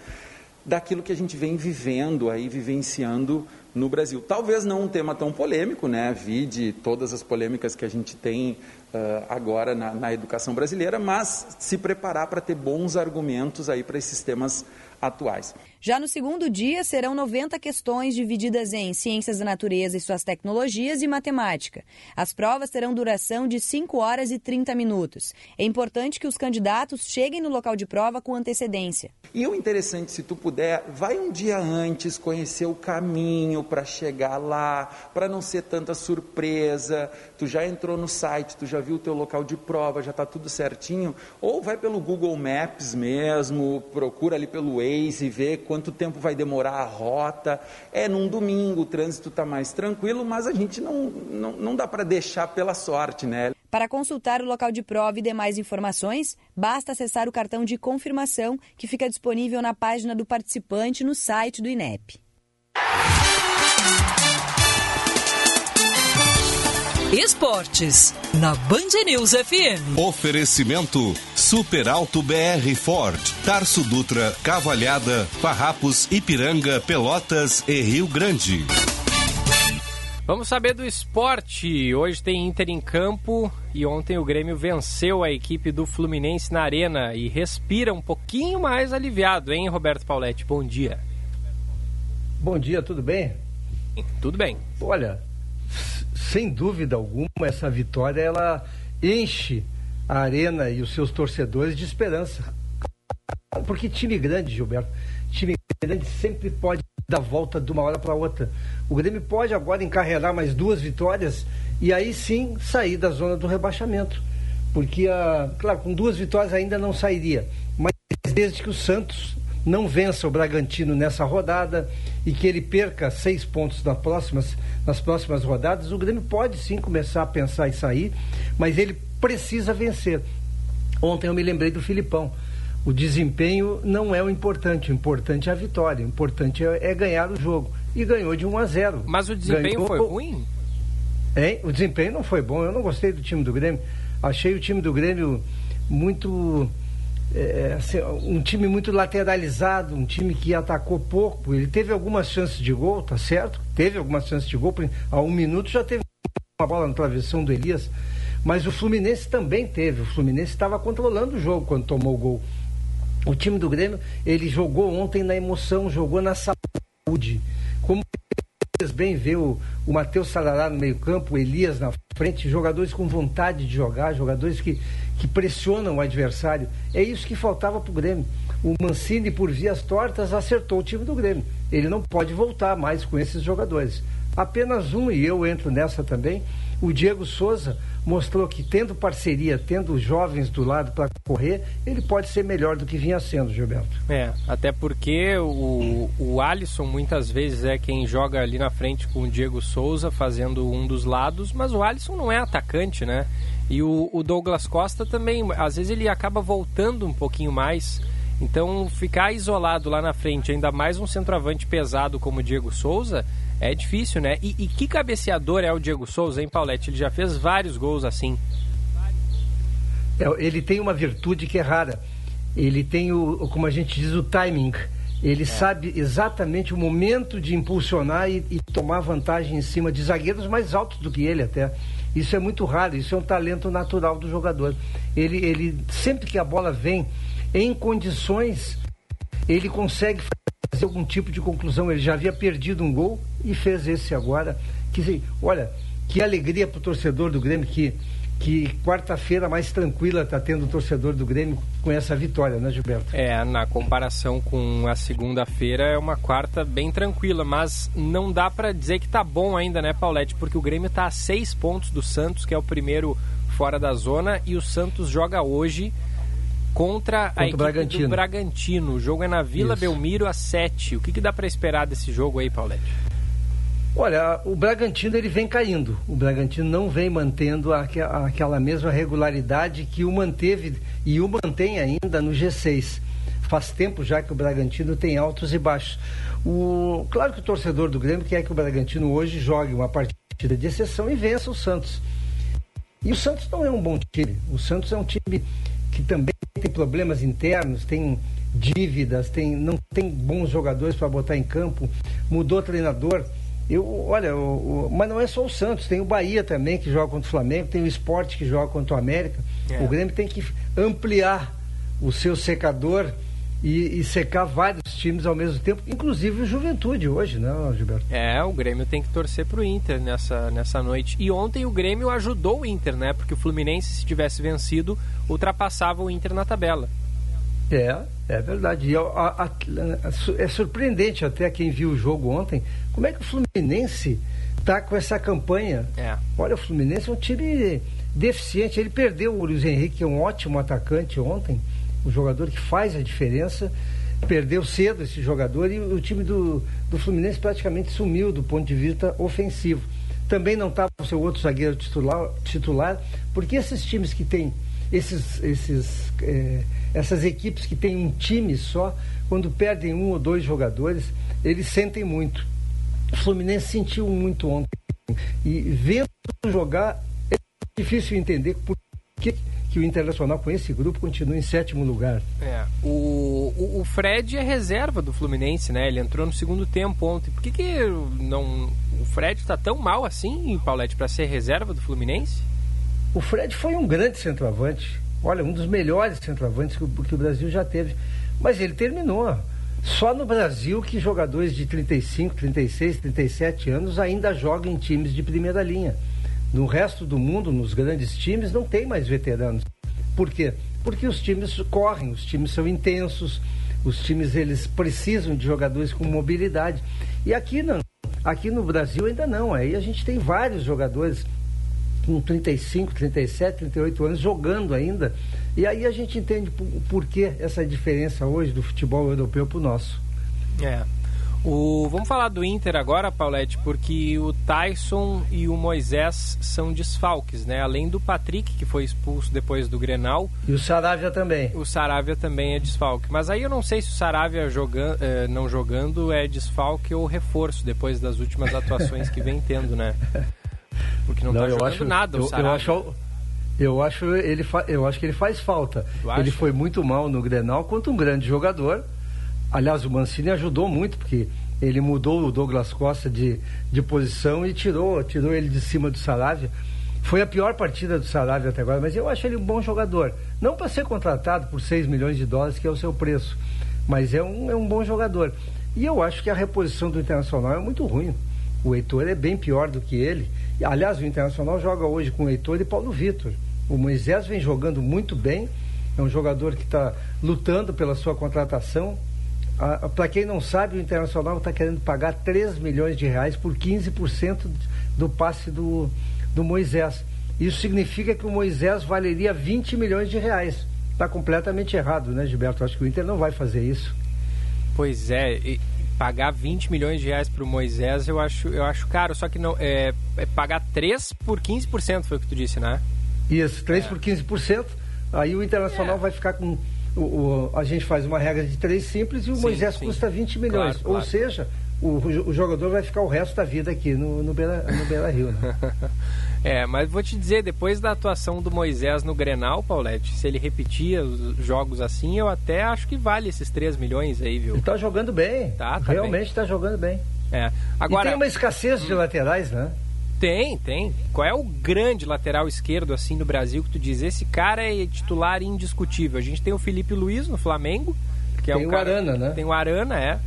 daquilo que a gente vem vivendo aí, vivenciando no Brasil. Talvez não um tema tão polêmico, né? Vide todas as polêmicas que a gente tem uh, agora na, na educação brasileira, mas se preparar para ter bons argumentos aí para esses temas atuais. Já no segundo dia, serão 90 questões divididas em ciências da natureza e suas tecnologias e matemática. As provas terão duração de 5 horas e 30 minutos. É importante que os candidatos cheguem no local de prova com antecedência. E o interessante, se tu puder, vai um dia antes conhecer o caminho para chegar lá, para não ser tanta surpresa. Tu já entrou no site, tu já viu o teu local de prova, já está tudo certinho. Ou vai pelo Google Maps mesmo, procura ali pelo Waze, ver quanto tempo vai demorar a rota. É num domingo, o trânsito está mais tranquilo, mas a gente não, não, não dá para deixar pela sorte, né? Para consultar o local de prova e demais informações, basta acessar o cartão de confirmação que fica disponível na página do participante no site do INEP. Esportes, na Band News FM. Oferecimento Super Alto BR Ford, Tarso Dutra, Cavalhada, Farrapos, Ipiranga, Pelotas e Rio Grande. Vamos saber do esporte. Hoje tem Inter em campo e ontem o Grêmio venceu a equipe do Fluminense na Arena e respira um pouquinho mais aliviado, hein, Roberto Pauletti? Bom dia. Bom dia, tudo bem? Tudo bem. Olha, sem dúvida alguma, essa vitória ela enche a arena e os seus torcedores de esperança. Porque time grande, Gilberto, time grande sempre pode dar volta de uma hora para outra. O Grêmio pode agora encarregar mais duas vitórias e aí sim sair da zona do rebaixamento. Porque, a, claro, com duas vitórias ainda não sairia. Mas desde que o Santos não vença o Bragantino nessa rodada e que ele perca seis pontos nas próximas, nas próximas rodadas, o Grêmio pode sim começar a pensar em sair, mas ele precisa vencer. Ontem eu me lembrei do Filipão. O desempenho não é o importante, o importante é a vitória, o importante é, é ganhar o jogo. E ganhou de 1 a 0. Mas o desempenho ganhou... foi ruim? Hein? O desempenho não foi bom, eu não gostei do time do Grêmio. Achei o time do Grêmio muito é, assim, um time muito lateralizado, um time que atacou pouco. Ele teve algumas chances de gol, tá certo? Teve algumas chances de gol. A um minuto já teve uma bola na travessão do Elias. Mas o Fluminense também teve. O Fluminense estava controlando o jogo quando tomou o gol. O time do Grêmio, ele jogou ontem na emoção, jogou na saúde. Como vocês bem vê o, o Matheus Salará no meio-campo, o Elias na frente, jogadores com vontade de jogar, jogadores que, que pressionam o adversário. É isso que faltava para o Grêmio. O Mancini, por vias tortas, acertou o time do Grêmio. Ele não pode voltar mais com esses jogadores. Apenas um, e eu entro nessa também, o Diego Souza mostrou que tendo parceria, tendo jovens do lado para correr, ele pode ser melhor do que vinha sendo, Gilberto. É, até porque o, o Alisson muitas vezes é quem joga ali na frente com o Diego Souza fazendo um dos lados, mas o Alisson não é atacante, né? E o, o Douglas Costa também, às vezes ele acaba voltando um pouquinho mais. Então, ficar isolado lá na frente, ainda mais um centroavante pesado como o Diego Souza, é difícil, né? E, e, que cabeceador é o Diego Souza, hein, Paulette? Ele já fez vários gols assim. É, ele tem uma virtude que é rara. Ele tem o, como a gente diz, o timing. Ele é. sabe exatamente o momento de impulsionar e, e, tomar vantagem em cima de zagueiros mais altos do que ele até. Isso é muito raro, isso é um talento natural do jogador. Ele, ele sempre que a bola vem em condições, ele consegue fazer algum tipo de conclusão. Ele já havia perdido um gol e fez esse agora. Que, olha, que alegria para o torcedor do Grêmio que, que quarta-feira mais tranquila está tendo o torcedor do Grêmio com essa vitória, né, Gilberto? É, na comparação com a segunda-feira é uma quarta bem tranquila, mas não dá para dizer que está bom ainda, né, Paulette? Porque o Grêmio está a seis pontos do Santos, que é o primeiro fora da zona, e o Santos joga hoje contra, a equipe Bragantino. do Bragantino. O jogo é na Vila Isso. Belmiro às 7. O que, que dá para esperar desse jogo aí, Paulette? Olha, o Bragantino ele vem caindo. O Bragantino não vem mantendo aquela mesma regularidade que o manteve e o mantém ainda no G6. Faz tempo já que o Bragantino tem altos e baixos. O, claro que o torcedor do Grêmio quer que o Bragantino hoje jogue uma partida de exceção e vença o Santos. E o Santos não é um bom time. O Santos é um time que também tem problemas internos, tem dívidas, tem, não tem bons jogadores para botar em campo, mudou treinador. Eu, olha, o, o, mas não é só o Santos, tem o Bahia também que joga contra o Flamengo, tem o Esporte que joga contra o América. É. O Grêmio tem que ampliar o seu secador e, e, secar vários times ao mesmo tempo, inclusive o Juventude hoje, né, Gilberto? É, o Grêmio tem que torcer para o Inter nessa, nessa noite. E ontem o Grêmio ajudou o Inter, né? Porque o Fluminense, se tivesse vencido, ultrapassava o Inter na tabela. É, é verdade. E a, a, a, é surpreendente até quem viu o jogo ontem, como é que o Fluminense está com essa campanha. É. Olha, o Fluminense é um time deficiente. Ele perdeu o Luiz Henrique, que é um ótimo atacante ontem um jogador que faz a diferença. perdeu cedo esse jogador e o time do, do Fluminense praticamente sumiu do ponto de vista ofensivo. Também não estava o seu outro zagueiro titular, titular porque esses times que têm esses, esses, é, essas equipes que têm um time só, quando perdem um ou dois jogadores, eles sentem muito. O Fluminense sentiu muito ontem. E vendo jogar, é difícil entender por que, que o Internacional, com esse grupo, continua em sétimo lugar. É, o, o, o Fred é reserva do Fluminense, né? Ele entrou no segundo tempo ontem. Por que, que não, o Fred está tão mal assim, Paulette, para ser reserva do Fluminense? O Fred foi um grande centroavante. Olha, um dos melhores centroavantes que o, que o Brasil já teve. Mas ele terminou. Só no Brasil que jogadores de 35, 36, 37 anos ainda jogam em times de primeira linha. No resto do mundo, nos grandes times, não tem mais veteranos. Por quê? Porque os times correm, os times são intensos, os times eles precisam de jogadores com mobilidade. E aqui não. Aqui no Brasil ainda não. Aí a gente tem vários jogadores com 35, 37, 38 anos jogando ainda. E aí a gente entende por, por que essa diferença hoje do futebol europeu para o nosso. É. O, vamos falar do Inter agora, Paulette, porque o Tyson e o Moisés são desfalques, né? Além do Patrick, que foi expulso depois do Grenal. E o Saravia também. O Saravia também é desfalque. Mas aí eu não sei se o Saravia joga, eh, não jogando é desfalque ou reforço, depois das últimas atuações que vem tendo, né? *laughs* Porque não, não tá jogando acho, nada o eu, eu acho, eu acho, ele eu acho que ele faz falta. Ele foi muito mal no Grenal quanto um grande jogador. Aliás, o Mancini ajudou muito, porque ele mudou o Douglas Costa de, de posição e tirou, tirou ele de cima do Saravia. Foi a pior partida do Saravia até agora, mas eu acho ele um bom jogador. Não para ser contratado por 6 milhões de dólares, que é o seu preço, mas é um, é um bom jogador. E eu acho que a reposição do Internacional é muito ruim. O Heitor é bem pior do que ele. Aliás, o Internacional joga hoje com o Heitor e Paulo Vitor. O Moisés vem jogando muito bem, é um jogador que está lutando pela sua contratação. Para quem não sabe, o Internacional está querendo pagar 3 milhões de reais por 15% do passe do, do Moisés. Isso significa que o Moisés valeria 20 milhões de reais. Está completamente errado, né, Gilberto? Acho que o Inter não vai fazer isso. Pois é, e pagar 20 milhões de reais para o Moisés eu acho, eu acho caro, só que não é, é pagar 3 por 15%, foi o que tu disse, né? Isso, 3 é. por 15%, aí o Internacional é. vai ficar com. O, o, a gente faz uma regra de 3 simples e o sim, Moisés sim. custa 20 milhões. Claro, claro. Ou seja, o, o, jogador vai ficar o resto da vida aqui no, no, Beira, no Beira Rio. Né? *laughs* é, mas vou te dizer, depois da atuação do Moisés no Grenal, Paulette, se ele repetia os jogos assim, eu até acho que vale esses 3 milhões aí, viu? Ele tá jogando bem. Tá, tá Realmente está jogando bem. É. Agora, e tem uma escassez de laterais, né? Tem, tem. Qual é o grande lateral esquerdo assim no Brasil que tu diz? Esse cara é titular indiscutível. A gente tem o Felipe Luiz no Flamengo, que é tem o, cara, o Arana, né? Tem o Arana, é.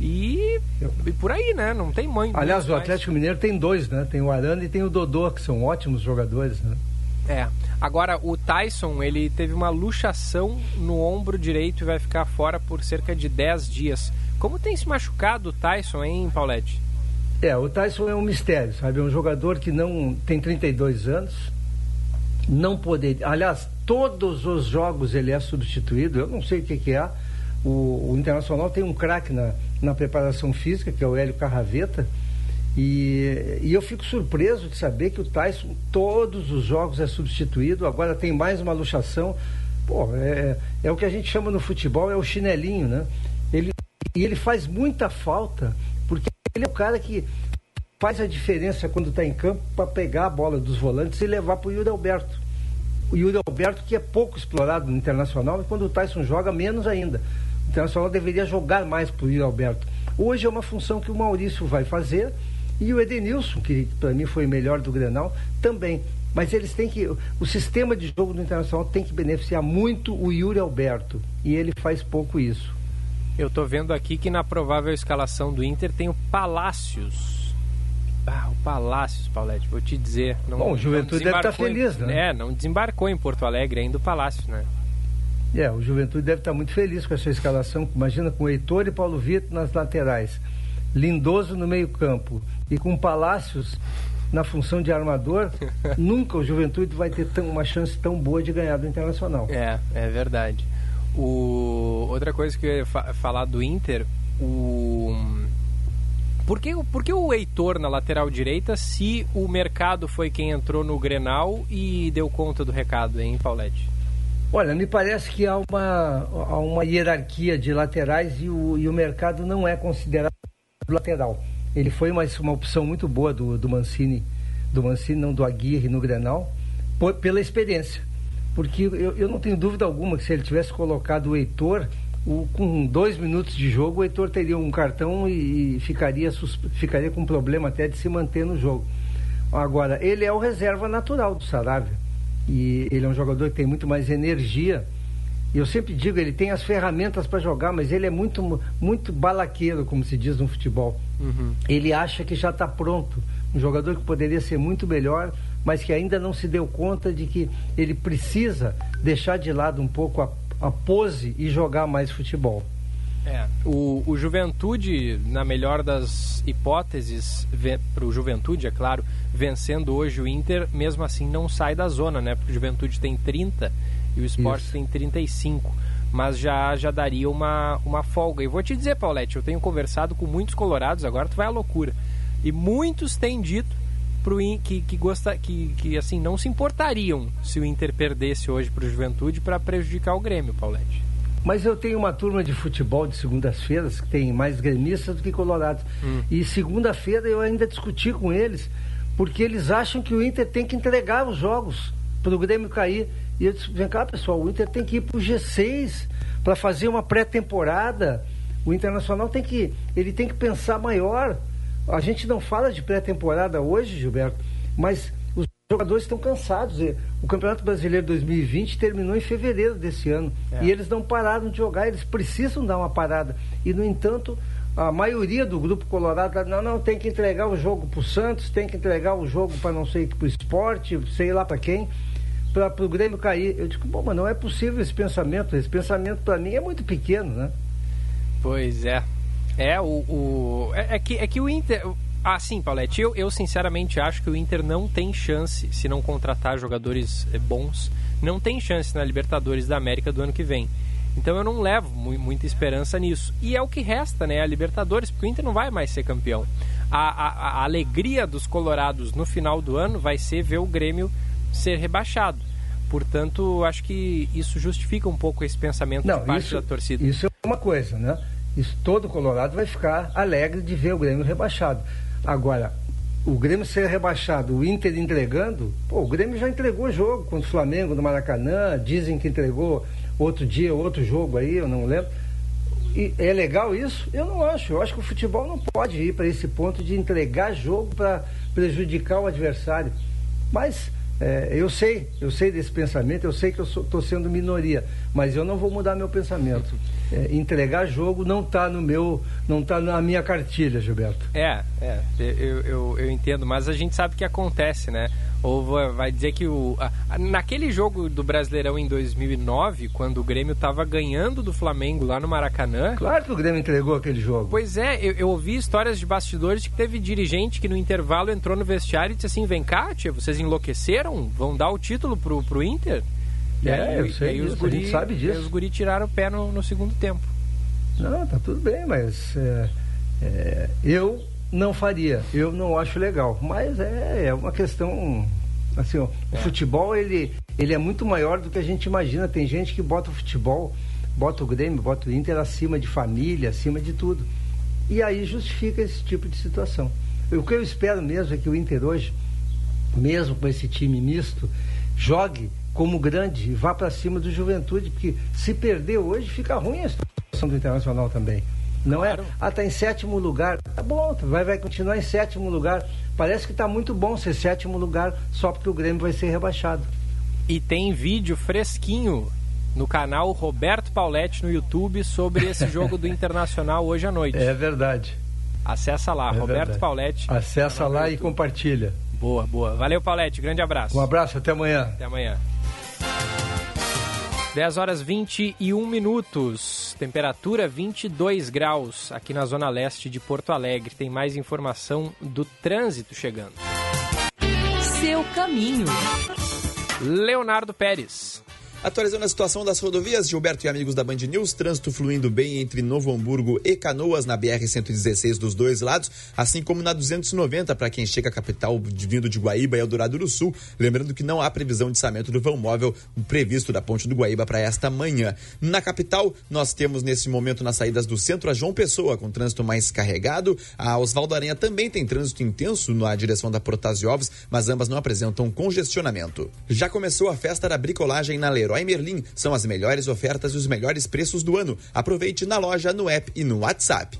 E, e por aí, né? Não tem mãe. Aliás, o Atlético mais. Mineiro tem dois, né? Tem o Arana e tem o Dodô, que são ótimos jogadores, né? É. Agora, o Tyson, ele teve uma luxação no ombro direito e vai ficar fora por cerca de 10 dias. Como tem se machucado o Tyson, hein, Paulette? É, o Tyson é um mistério, sabe? É um jogador que não tem 32 anos, não poderia. Aliás, todos os jogos ele é substituído, eu não sei o que, que é. O, o Internacional tem um craque na, na preparação física, que é o Hélio Carraveta, e, e, eu fico surpreso de saber que o Tyson, todos os jogos é substituído, agora tem mais uma luxação. Pô, é, é o que a gente chama no futebol, é o chinelinho, né? Ele, e ele faz muita falta, porque ele é o cara que faz a diferença quando está em campo para pegar a bola dos volantes e levar para o Yuri Alberto. O Yuri Alberto, que é pouco explorado no Internacional, e quando o Tyson joga, menos ainda. Internacional deveria jogar mais para o Yuri Alberto. Hoje é uma função que o Maurício vai fazer e o Edenilson, que para mim foi melhor do Grenal, também. Mas eles têm que. O sistema de jogo do Internacional tem que beneficiar muito o Yuri Alberto. E ele faz pouco isso. Eu estou vendo aqui que na provável escalação do Inter tem o Palácios. Ah, o Palácios, Paulette, vou te dizer. Não, Bom, o Juventude deve estar tá feliz, em, né? É, não desembarcou em Porto Alegre ainda o Palácios, né? É, o Juventude deve estar muito feliz com essa escalação. Imagina com Heitor e Paulo Vitor nas laterais, Lindoso no meio-campo e com Palácios na função de armador, *laughs* nunca o Juventude vai ter tão, uma chance tão boa de ganhar do Internacional. É, é verdade. O... Outra coisa que eu ia fa falar do Inter, o... Por que, por que o Heitor na lateral direita se o mercado foi quem entrou no Grenal e deu conta do recado, hein, Paulette? Olha, me parece que há uma, há uma hierarquia de laterais e o, e o mercado não é considerado lateral. Ele foi uma, uma opção muito boa do, do Mancini, do Mancini, não do Aguirre no Grenal, por, pela experiência. Porque eu, eu não tenho dúvida alguma que se ele tivesse colocado o Heitor, o, com dois minutos de jogo, o Heitor teria um cartão e, e ficaria, ficaria com problema até de se manter no jogo. Agora, ele é o reserva natural do Saravia. E ele é um jogador que tem muito mais energia. E eu sempre digo, ele tem as ferramentas para jogar, mas ele é muito, muito balaqueiro, como se diz no futebol. Uhum. Ele acha que já está pronto. Um jogador que poderia ser muito melhor, mas que ainda não se deu conta de que ele precisa deixar de lado um pouco a a pose e jogar mais futebol. É, o, o Juventude, na melhor das hipóteses, para o Juventude, é claro, vencendo hoje o Inter, mesmo assim não sai da zona, né? Porque o Juventude tem 30 e o Sport Isso. tem 35. Mas já, já daria uma, uma folga. E vou te dizer, Paulette, eu tenho conversado com muitos colorados, agora tu vai à loucura. E muitos têm dito pro que, que, gosta, que, que assim não se importariam se o Inter perdesse hoje para o Juventude para prejudicar o Grêmio, Paulette. Mas eu tenho uma turma de futebol de segundas-feiras que tem mais gremistas do que colorados. Hum. E segunda-feira eu ainda discuti com eles, porque eles acham que o Inter tem que entregar os jogos para o Grêmio cair. E eu disse, vem cá pessoal, o Inter tem que ir para o G6 para fazer uma pré-temporada. O Internacional tem que, ele tem que pensar maior. A gente não fala de pré-temporada hoje, Gilberto, mas jogadores estão cansados. O Campeonato Brasileiro 2020 terminou em fevereiro desse ano é. e eles não pararam de jogar, eles precisam dar uma parada. E, no entanto, a maioria do grupo colorado não, não, tem que entregar o jogo para o Santos, tem que entregar o jogo para não sei para o esporte, sei lá para quem, para o Grêmio cair. Eu digo, bom, mas não é possível esse pensamento. Esse pensamento para mim é muito pequeno, né? Pois é. É, o. o é, é, que, é que o Inter. Ah, sim, Paulette, eu, eu sinceramente acho que o Inter não tem chance, se não contratar jogadores eh, bons, não tem chance na Libertadores da América do ano que vem. Então eu não levo muita esperança nisso. E é o que resta, né? A Libertadores, porque o Inter não vai mais ser campeão. A, a, a alegria dos colorados no final do ano vai ser ver o Grêmio ser rebaixado. Portanto, acho que isso justifica um pouco esse pensamento não, de parte isso, da torcida. Isso é uma coisa, né? Isso, todo Colorado vai ficar alegre de ver o Grêmio rebaixado. Agora, o Grêmio ser rebaixado, o Inter entregando, pô, o Grêmio já entregou jogo contra o Flamengo no Maracanã, dizem que entregou outro dia, outro jogo aí, eu não lembro. E é legal isso? Eu não acho. Eu acho que o futebol não pode ir para esse ponto de entregar jogo para prejudicar o adversário. Mas é, eu sei, eu sei desse pensamento, eu sei que eu estou sendo minoria, mas eu não vou mudar meu pensamento é, entregar jogo não está no meu, não está na minha cartilha, Gilberto. É, é, eu, eu, eu entendo, mas a gente sabe que acontece, né? Ou vai dizer que o naquele jogo do Brasileirão em 2009, quando o Grêmio estava ganhando do Flamengo lá no Maracanã. Claro que o Grêmio entregou aquele jogo. Pois é, eu, eu ouvi histórias de bastidores de que teve dirigente que no intervalo entrou no vestiário e disse assim: "Vem cá, tia, vocês enlouqueceram? Vão dar o título pro pro Inter?" É, aí, eu sei disso, guri, a gente sabe disso. os guri tiraram o pé no, no, segundo tempo. Não, tá tudo bem, mas é, é, eu não faria, eu não acho legal. Mas é, é uma questão, assim, ó, o é. futebol ele, ele é muito maior do que a gente imagina. Tem gente que bota o futebol, bota o Grêmio, bota o Inter acima de família, acima de tudo. E aí justifica esse tipo de situação. O que eu espero mesmo é que o Inter hoje, mesmo com esse time misto, jogue como grande e vá para cima do Juventude, porque se perder hoje fica ruim a situação do Internacional também. Não é? claro. é? Ah, tá em sétimo lugar. Tá bom, vai, vai continuar em sétimo lugar. Parece que tá muito bom ser sétimo lugar só porque o Grêmio vai ser rebaixado. E tem vídeo fresquinho no canal Roberto Pauletti no YouTube sobre esse *laughs* jogo do Internacional hoje à noite. É verdade. Acessa lá, é Roberto verdade. Pauletti. Acessa lá e compartilha. Boa, boa. Valeu, Pauletti. Grande abraço. Um abraço, até amanhã. Até amanhã. 10 horas 21 minutos, temperatura 22 graus aqui na zona leste de Porto Alegre. Tem mais informação do trânsito chegando. Seu caminho. Leonardo Pérez. Atualizando a situação das rodovias, Gilberto e amigos da Band News, trânsito fluindo bem entre Novo Hamburgo e Canoas na BR-116 dos dois lados, assim como na 290 para quem chega à capital vindo de Guaíba e Eldorado do Sul. Lembrando que não há previsão de içamento do vão móvel previsto da Ponte do Guaíba para esta manhã. Na capital, nós temos nesse momento nas saídas do centro a João Pessoa, com trânsito mais carregado. A Osvaldo Aranha também tem trânsito intenso na direção da Protasiovs, mas ambas não apresentam congestionamento. Já começou a festa da bricolagem na Leroy Leroy Merlin são as melhores ofertas e os melhores preços do ano. Aproveite na loja, no app e no WhatsApp.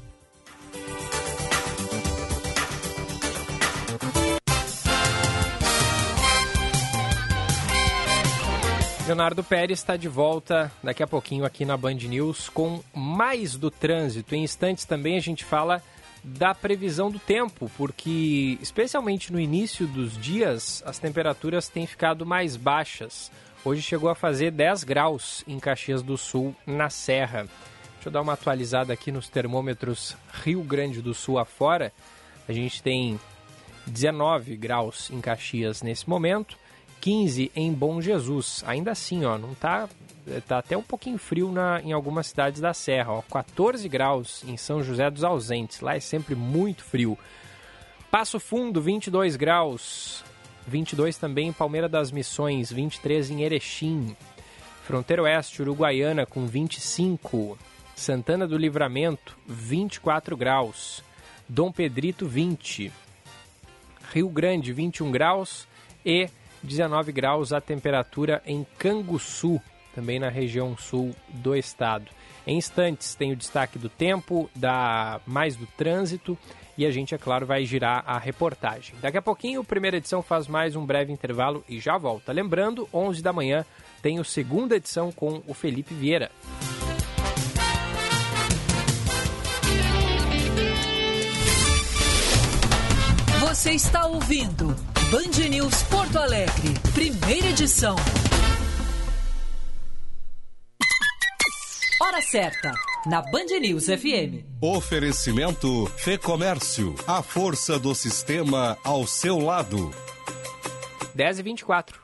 Leonardo Pérez está de volta daqui a pouquinho aqui na Band News com mais do trânsito. Em instantes também a gente fala da previsão do tempo, porque especialmente no início dos dias as temperaturas têm ficado mais baixas. Hoje chegou a fazer 10 graus em Caxias do Sul, na Serra. Deixa eu dar uma atualizada aqui nos termômetros Rio Grande do Sul afora. A gente tem 19 graus em Caxias nesse momento, 15 em Bom Jesus. Ainda assim, ó, não tá tá até um pouquinho frio na, em algumas cidades da Serra, ó. 14 graus em São José dos Ausentes. Lá é sempre muito frio. Passo Fundo, 22 graus. 22 também em Palmeira das Missões, 23 em Erechim. Fronteira Oeste, Uruguaiana com 25. Santana do Livramento, 24 graus. Dom Pedrito, 20. Rio Grande, 21 graus. E 19 graus a temperatura em Canguçu, também na região sul do estado. Em instantes tem o destaque do tempo, da mais do trânsito e a gente, é claro, vai girar a reportagem. Daqui a pouquinho, primeira edição faz mais um breve intervalo e já volta. Lembrando, 11 da manhã tem a segunda edição com o Felipe Vieira. Você está ouvindo Band News Porto Alegre, primeira edição. Hora certa na Band News FM. Oferecimento Fê Comércio, a força do sistema ao seu lado. 10 e 24.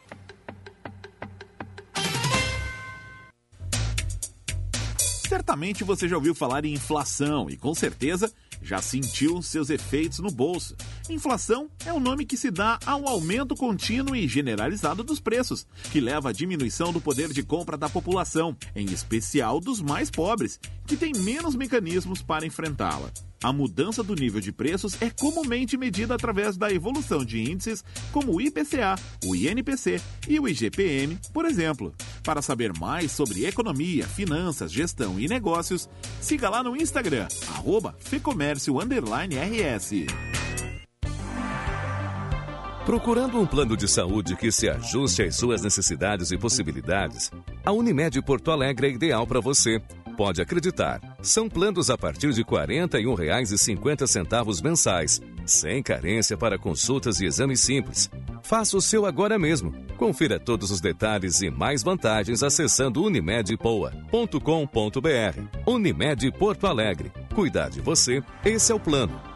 Certamente você já ouviu falar em inflação e com certeza já sentiu seus efeitos no bolso. Inflação é o nome que se dá ao aumento contínuo e generalizado dos preços, que leva à diminuição do poder de compra da população, em especial dos mais pobres, que têm menos mecanismos para enfrentá-la. A mudança do nível de preços é comumente medida através da evolução de índices como o IPCA, o INPC e o IGPM, por exemplo. Para saber mais sobre economia, finanças, gestão e negócios, siga lá no Instagram, arroba fecomércio_rs. Procurando um plano de saúde que se ajuste às suas necessidades e possibilidades, a Unimed Porto Alegre é ideal para você. Pode acreditar. São planos a partir de R$ 41,50 mensais, sem carência para consultas e exames simples. Faça o seu agora mesmo. Confira todos os detalhes e mais vantagens acessando unimedpoa.com.br. Unimed Porto Alegre. Cuidar de você, esse é o plano.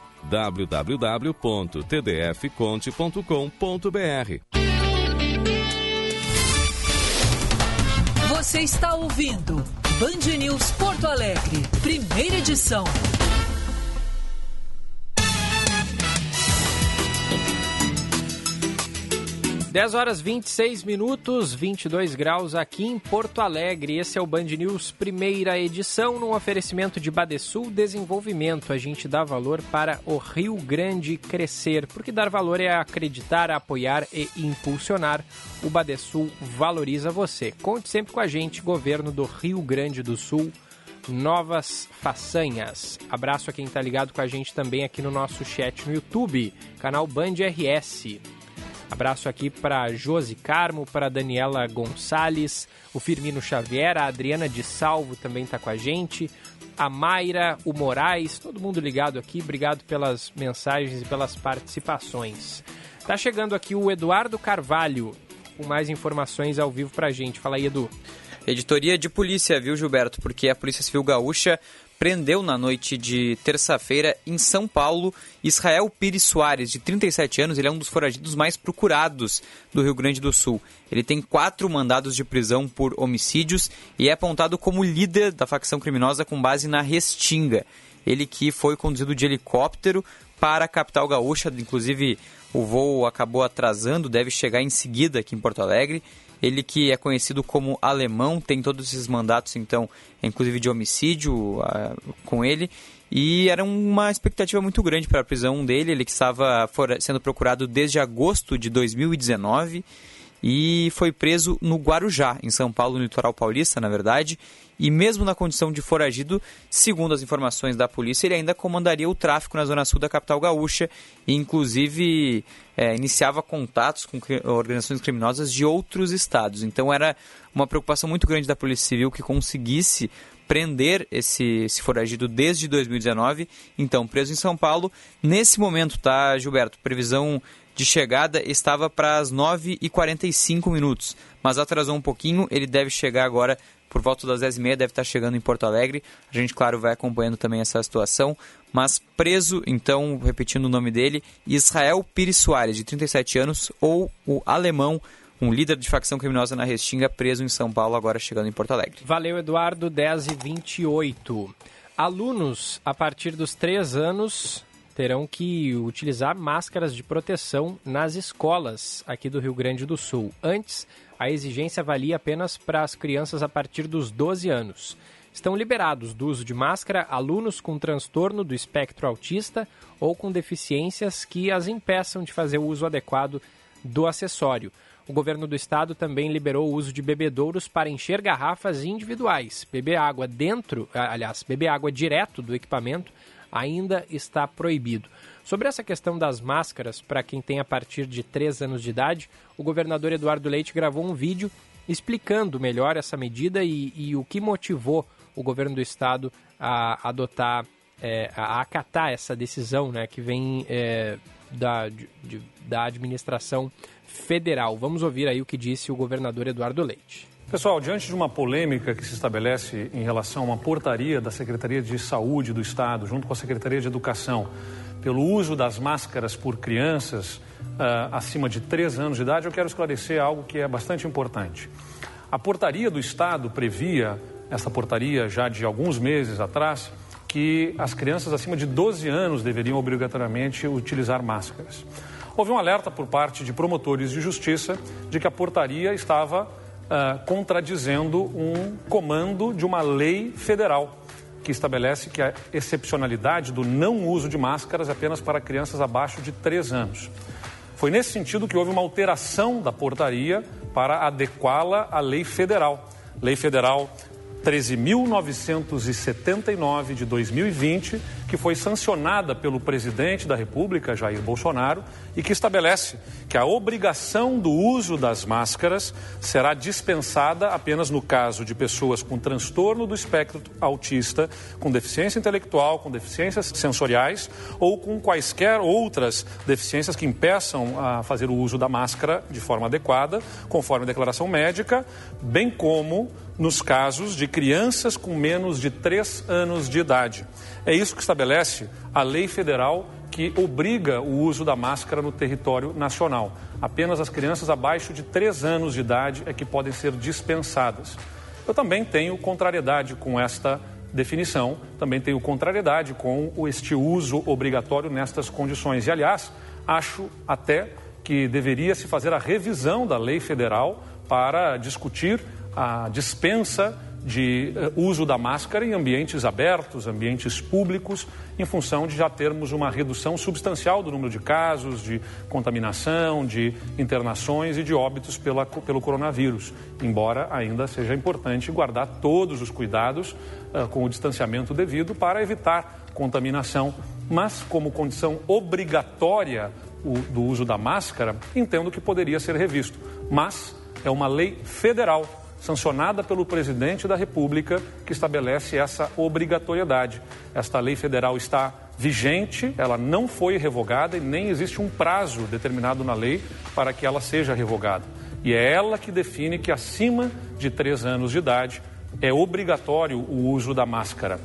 www.tdfconte.com.br. Você está ouvindo Band News Porto Alegre, primeira edição. 10 horas 26 minutos, 22 graus aqui em Porto Alegre. Esse é o Band News, primeira edição, num oferecimento de Badesul Desenvolvimento. A gente dá valor para o Rio Grande crescer, porque dar valor é acreditar, apoiar e impulsionar. O Badesul valoriza você. Conte sempre com a gente, governo do Rio Grande do Sul. Novas façanhas. Abraço a quem está ligado com a gente também aqui no nosso chat no YouTube, canal Band RS. Abraço aqui para Josi Carmo, para Daniela Gonçalves, o Firmino Xavier, a Adriana de Salvo também está com a gente, a Mayra, o Moraes, todo mundo ligado aqui. Obrigado pelas mensagens e pelas participações. Tá chegando aqui o Eduardo Carvalho com mais informações ao vivo para a gente. Fala aí, Edu. Editoria de polícia, viu, Gilberto? Porque a Polícia Civil Gaúcha prendeu na noite de terça-feira em São Paulo Israel Pires Soares, de 37 anos. Ele é um dos foragidos mais procurados do Rio Grande do Sul. Ele tem quatro mandados de prisão por homicídios e é apontado como líder da facção criminosa com base na Restinga. Ele que foi conduzido de helicóptero para a capital gaúcha, inclusive o voo acabou atrasando, deve chegar em seguida aqui em Porto Alegre. Ele que é conhecido como alemão, tem todos esses mandatos, então, inclusive de homicídio uh, com ele. E era uma expectativa muito grande para a prisão dele. Ele que estava sendo procurado desde agosto de 2019 e foi preso no Guarujá, em São Paulo, no litoral paulista, na verdade. E mesmo na condição de foragido, segundo as informações da polícia, ele ainda comandaria o tráfico na zona sul da capital gaúcha e, inclusive, é, iniciava contatos com organizações criminosas de outros estados. Então era uma preocupação muito grande da Polícia Civil que conseguisse prender esse, esse foragido desde 2019, então preso em São Paulo. Nesse momento, tá, Gilberto? Previsão de chegada estava para as 9h45 minutos, mas atrasou um pouquinho. Ele deve chegar agora por volta das 10h30, deve estar chegando em Porto Alegre. A gente, claro, vai acompanhando também essa situação. Mas preso, então, repetindo o nome dele, Israel Pires Soares, de 37 anos, ou o alemão um líder de facção criminosa na Restinga, preso em São Paulo, agora chegando em Porto Alegre. Valeu, Eduardo, 10 e 28. Alunos a partir dos 3 anos terão que utilizar máscaras de proteção nas escolas aqui do Rio Grande do Sul. Antes, a exigência valia apenas para as crianças a partir dos 12 anos. Estão liberados do uso de máscara alunos com transtorno do espectro autista ou com deficiências que as impeçam de fazer o uso adequado do acessório. O governo do estado também liberou o uso de bebedouros para encher garrafas individuais. Beber água dentro, aliás, beber água direto do equipamento ainda está proibido. Sobre essa questão das máscaras para quem tem a partir de 3 anos de idade, o governador Eduardo Leite gravou um vídeo explicando melhor essa medida e, e o que motivou o governo do estado a adotar, é, a acatar essa decisão né, que vem é, da, de, da administração federal. Vamos ouvir aí o que disse o governador Eduardo Leite. Pessoal, diante de uma polêmica que se estabelece em relação a uma portaria da Secretaria de Saúde do Estado, junto com a Secretaria de Educação, pelo uso das máscaras por crianças uh, acima de 3 anos de idade, eu quero esclarecer algo que é bastante importante. A portaria do Estado previa, essa portaria já de alguns meses atrás, que as crianças acima de 12 anos deveriam obrigatoriamente utilizar máscaras. Houve um alerta por parte de promotores de justiça de que a portaria estava uh, contradizendo um comando de uma lei federal que estabelece que a excepcionalidade do não uso de máscaras é apenas para crianças abaixo de 3 anos. Foi nesse sentido que houve uma alteração da portaria para adequá-la à lei federal. Lei Federal 13.979 de 2020, que foi sancionada pelo presidente da República, Jair Bolsonaro, e que estabelece que a obrigação do uso das máscaras será dispensada apenas no caso de pessoas com transtorno do espectro autista, com deficiência intelectual, com deficiências sensoriais ou com quaisquer outras deficiências que impeçam a fazer o uso da máscara de forma adequada, conforme a declaração médica, bem como nos casos de crianças com menos de 3 anos de idade. É isso que estabelece a lei federal que obriga o uso da máscara no território nacional. Apenas as crianças abaixo de 3 anos de idade é que podem ser dispensadas. Eu também tenho contrariedade com esta definição, também tenho contrariedade com este uso obrigatório nestas condições. E, aliás, acho até que deveria se fazer a revisão da lei federal para discutir a dispensa de uh, uso da máscara em ambientes abertos, ambientes públicos, em função de já termos uma redução substancial do número de casos, de contaminação, de internações e de óbitos pela, pelo coronavírus. Embora ainda seja importante guardar todos os cuidados uh, com o distanciamento devido para evitar contaminação, mas como condição obrigatória do uso da máscara, entendo que poderia ser revisto. Mas é uma lei federal sancionada pelo presidente da República que estabelece essa obrigatoriedade. Esta lei federal está vigente, ela não foi revogada e nem existe um prazo determinado na lei para que ela seja revogada. E é ela que define que acima de três anos de idade é obrigatório o uso da máscara.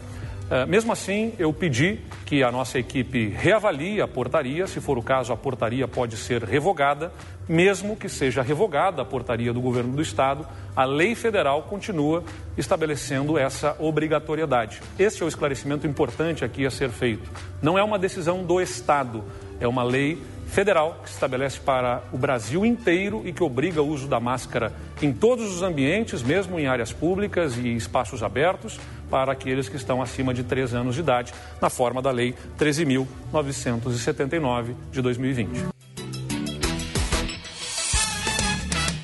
Uh, mesmo assim, eu pedi que a nossa equipe reavalie a portaria. Se for o caso, a portaria pode ser revogada. Mesmo que seja revogada a portaria do governo do Estado, a lei federal continua estabelecendo essa obrigatoriedade. Este é o esclarecimento importante aqui a ser feito. Não é uma decisão do Estado, é uma lei federal que estabelece para o Brasil inteiro e que obriga o uso da máscara em todos os ambientes, mesmo em áreas públicas e espaços abertos, para aqueles que estão acima de 3 anos de idade, na forma da Lei 13.979 de 2020.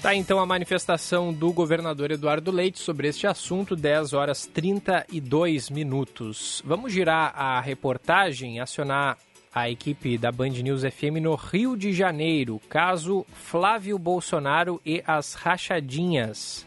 Tá então a manifestação do governador Eduardo Leite sobre este assunto, 10 horas 32 minutos. Vamos girar a reportagem, acionar a equipe da Band News FM no Rio de Janeiro, caso Flávio Bolsonaro e as rachadinhas.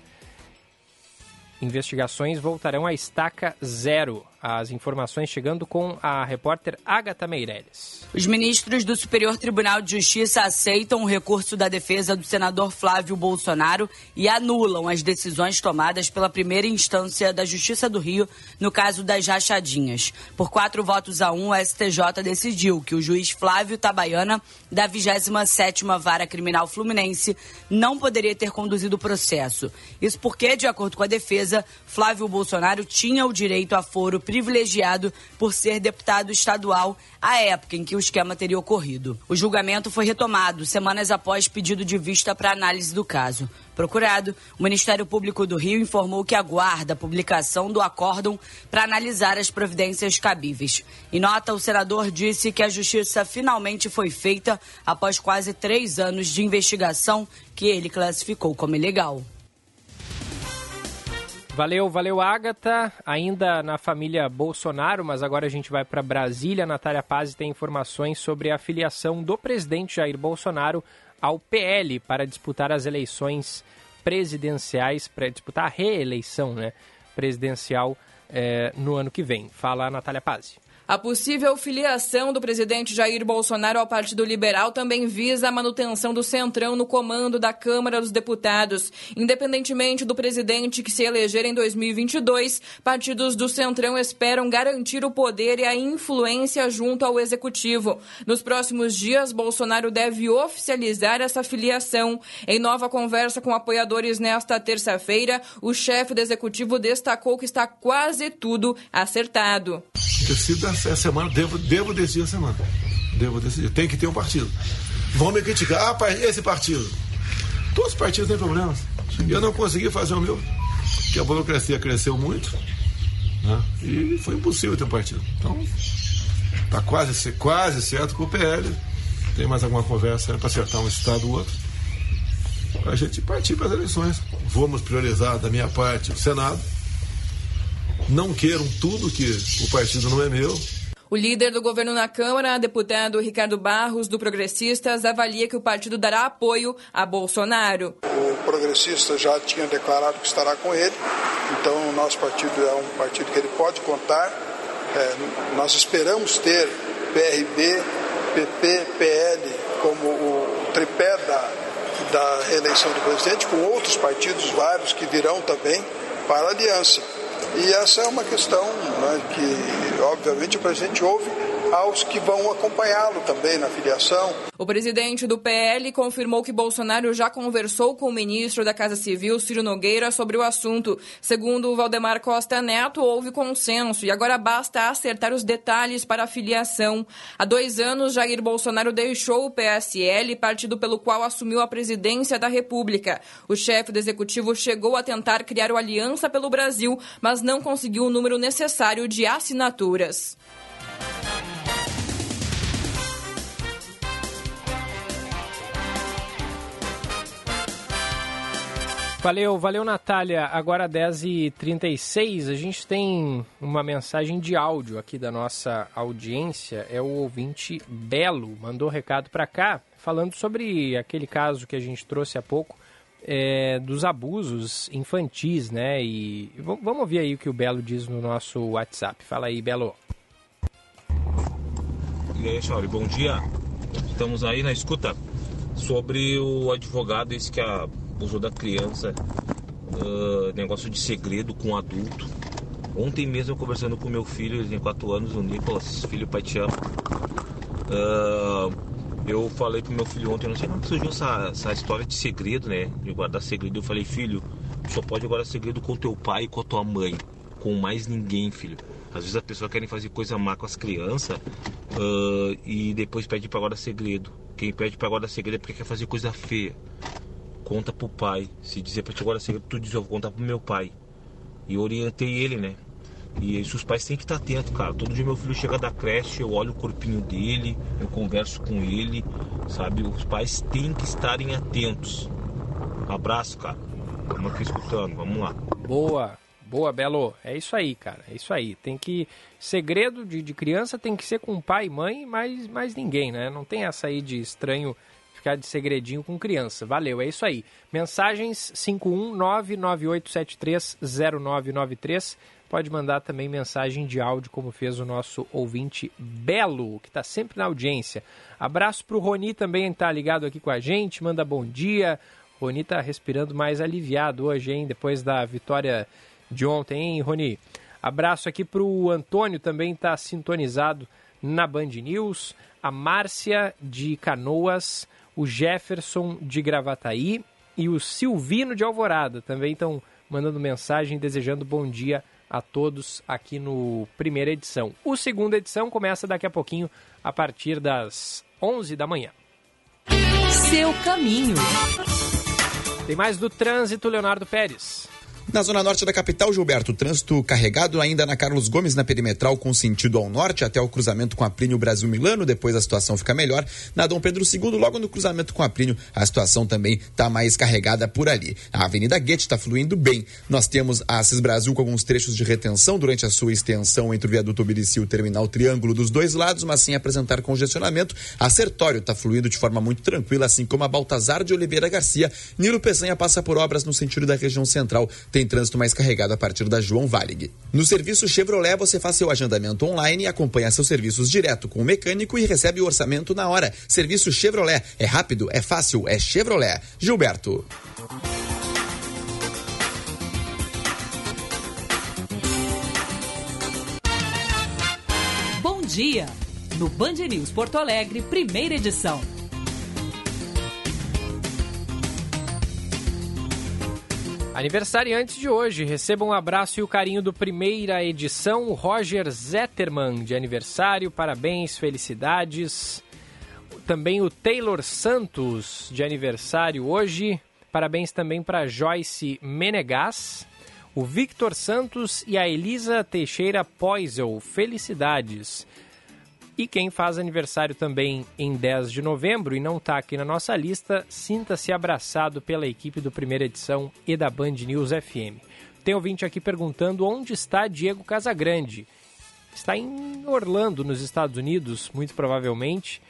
Investigações voltarão à estaca zero. As informações chegando com a repórter Agatha Meirelles. Os ministros do Superior Tribunal de Justiça aceitam o recurso da defesa do senador Flávio Bolsonaro e anulam as decisões tomadas pela primeira instância da Justiça do Rio no caso das rachadinhas. Por quatro votos a um, o STJ decidiu que o juiz Flávio Tabaiana, da 27ª Vara Criminal Fluminense, não poderia ter conduzido o processo. Isso porque, de acordo com a defesa, Flávio Bolsonaro tinha o direito a foro privilegiado por ser deputado estadual à época em que o esquema teria ocorrido. O julgamento foi retomado semanas após pedido de vista para análise do caso. Procurado, o Ministério Público do Rio informou que aguarda a publicação do acórdão para analisar as providências cabíveis. Em nota, o senador disse que a justiça finalmente foi feita após quase três anos de investigação que ele classificou como ilegal. Valeu, valeu, Agatha. Ainda na família Bolsonaro, mas agora a gente vai para Brasília. Natália Paz tem informações sobre a filiação do presidente Jair Bolsonaro ao PL para disputar as eleições presidenciais, para disputar a reeleição né, presidencial eh, no ano que vem. Fala Natália Paz. A possível filiação do presidente Jair Bolsonaro ao Partido Liberal também visa a manutenção do Centrão no comando da Câmara dos Deputados. Independentemente do presidente que se eleger em 2022, partidos do Centrão esperam garantir o poder e a influência junto ao Executivo. Nos próximos dias, Bolsonaro deve oficializar essa filiação. Em nova conversa com apoiadores nesta terça-feira, o chefe do Executivo destacou que está quase tudo acertado essa semana, devo, devo decidir a semana. Devo decidir. Tem que ter um partido. Vão me criticar, ah, esse partido. Todos os partidos têm problemas. Eu não consegui fazer o meu, porque a burocracia cresceu muito. Né? E foi impossível ter um partido. Então, está quase, quase certo com o PL. Tem mais alguma conversa para acertar um estado ou outro. Para a gente partir para as eleições. Vamos priorizar da minha parte o Senado não queiram tudo que o partido não é meu. O líder do governo na Câmara, deputado Ricardo Barros, do Progressistas, avalia que o partido dará apoio a Bolsonaro. O Progressista já tinha declarado que estará com ele, então o nosso partido é um partido que ele pode contar. É, nós esperamos ter PRB, PP, PL como o tripé da, da reeleição do presidente, com outros partidos, vários que virão também para a aliança. E essa é uma questão né, que, obviamente, o presidente ouve aos que vão acompanhá-lo também na filiação. O presidente do PL confirmou que Bolsonaro já conversou com o ministro da Casa Civil, Ciro Nogueira, sobre o assunto. Segundo o Valdemar Costa Neto, houve consenso e agora basta acertar os detalhes para a filiação. Há dois anos, Jair Bolsonaro deixou o PSL, partido pelo qual assumiu a presidência da República. O chefe do executivo chegou a tentar criar o Aliança pelo Brasil, mas não conseguiu o número necessário de assinaturas. Valeu, valeu, Natália. Agora 10h36, a gente tem uma mensagem de áudio aqui da nossa audiência. É o ouvinte Belo, mandou recado para cá, falando sobre aquele caso que a gente trouxe há pouco, é, dos abusos infantis, né? E vamos ouvir aí o que o Belo diz no nosso WhatsApp. Fala aí, Belo. E aí, Chauri, bom dia. Estamos aí na escuta sobre o advogado esse que abusou da criança, uh, negócio de segredo com adulto. Ontem mesmo eu conversando com meu filho, ele tem 4 anos, o Nicolas, filho pai te ama. Uh, eu falei pro meu filho ontem, não sei como surgiu essa, essa história de segredo, né? De guardar segredo. Eu falei, filho, só pode guardar segredo com teu pai e com a tua mãe. Com mais ninguém, filho. Às vezes a pessoa quer fazer coisa má com as crianças uh, e depois pede pra guardar segredo. Quem pede pra guardar segredo é porque quer fazer coisa feia. Conta pro pai. Se dizer pra te guardar segredo, tu diz, eu vou contar pro meu pai. E orientei ele, né? E isso os pais têm que estar atentos, cara. Todo dia meu filho chega da creche, eu olho o corpinho dele, eu converso com ele, sabe? Os pais têm que estarem atentos. Abraço, cara. Estamos aqui escutando, vamos lá. Boa. Boa, Belo. É isso aí, cara. É isso aí. Tem que. Segredo de, de criança tem que ser com pai e mãe, mas mais ninguém, né? Não tem essa aí de estranho ficar de segredinho com criança. Valeu, é isso aí. Mensagens 51998730993. Pode mandar também mensagem de áudio, como fez o nosso ouvinte Belo, que está sempre na audiência. Abraço para o Roni também, está ligado aqui com a gente. Manda bom dia. Roni está respirando mais aliviado hoje, hein? Depois da vitória de ontem, hein, Roni? Abraço aqui para o Antônio, também está sintonizado na Band News. A Márcia de Canoas, o Jefferson de Gravataí e o Silvino de Alvorada também estão mandando mensagem desejando bom dia a todos aqui no primeira edição. O segunda edição começa daqui a pouquinho a partir das 11 da manhã. Seu caminho. Tem mais do trânsito, Leonardo Pérez. Na zona norte da capital, Gilberto, trânsito carregado ainda na Carlos Gomes, na perimetral, com sentido ao norte, até o cruzamento com a Plínio Brasil Milano. Depois a situação fica melhor. Na Dom Pedro II, logo no cruzamento com a Plínio, a situação também está mais carregada por ali. A Avenida Guete está fluindo bem. Nós temos a Assis Brasil com alguns trechos de retenção durante a sua extensão entre o viaduto Obirici e o terminal Triângulo dos dois lados, mas sem apresentar congestionamento. A Sertório está fluindo de forma muito tranquila, assim como a Baltazar de Oliveira Garcia. Nilo Peçanha passa por obras no sentido da região central. Tem trânsito mais carregado a partir da João Valig. No serviço Chevrolet, você faz seu agendamento online acompanha seus serviços direto com o mecânico e recebe o orçamento na hora. Serviço Chevrolet. É rápido, é fácil, é Chevrolet. Gilberto. Bom dia! No Band News Porto Alegre, primeira edição. Aniversariantes de hoje, recebam um abraço e o carinho do primeira edição, Roger Zetterman, de aniversário, parabéns, felicidades. Também o Taylor Santos, de aniversário hoje, parabéns também para Joyce Menegas, o Victor Santos e a Elisa Teixeira Poisel, felicidades. E quem faz aniversário também em 10 de novembro e não está aqui na nossa lista, sinta-se abraçado pela equipe do Primeira Edição e da Band News FM. Tem ouvinte aqui perguntando onde está Diego Casagrande. Está em Orlando, nos Estados Unidos, muito provavelmente.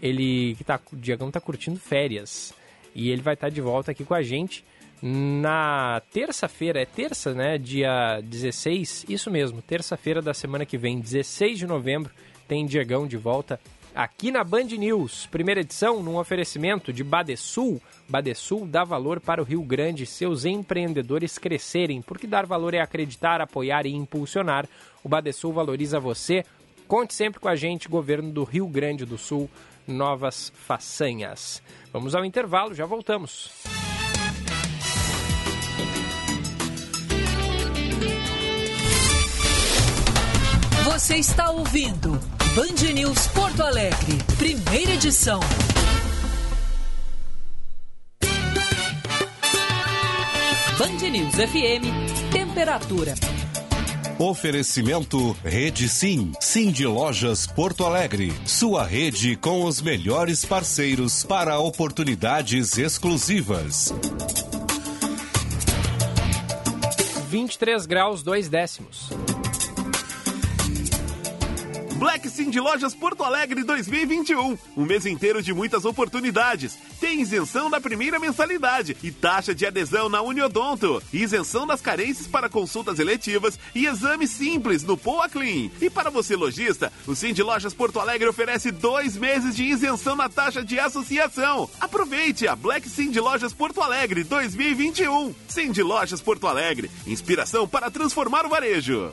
Ele que tá, o Diegão está curtindo férias. E ele vai estar tá de volta aqui com a gente na terça-feira, é terça, né? Dia 16, isso mesmo, terça-feira da semana que vem, 16 de novembro tem Diegão de volta aqui na Band News. Primeira edição num oferecimento de Badesul. Badesul dá valor para o Rio Grande, seus empreendedores crescerem, porque dar valor é acreditar, apoiar e impulsionar. O Badesul valoriza você. Conte sempre com a gente, governo do Rio Grande do Sul, novas façanhas. Vamos ao intervalo, já voltamos. Você está ouvindo Band News Porto Alegre, primeira edição. Band News FM, temperatura. Oferecimento Rede Sim, Sim de Lojas Porto Alegre. Sua rede com os melhores parceiros para oportunidades exclusivas. 23 graus 2 décimos. Black Cindy Lojas Porto Alegre 2021. Um mês inteiro de muitas oportunidades. Tem isenção da primeira mensalidade e taxa de adesão na Uniodonto. Isenção das carências para consultas eletivas e exame simples no Poa Clean. E para você lojista, o Cindy Lojas Porto Alegre oferece dois meses de isenção na taxa de associação. Aproveite a Black Cindy Lojas Porto Alegre 2021. Cindy Lojas Porto Alegre. Inspiração para transformar o varejo.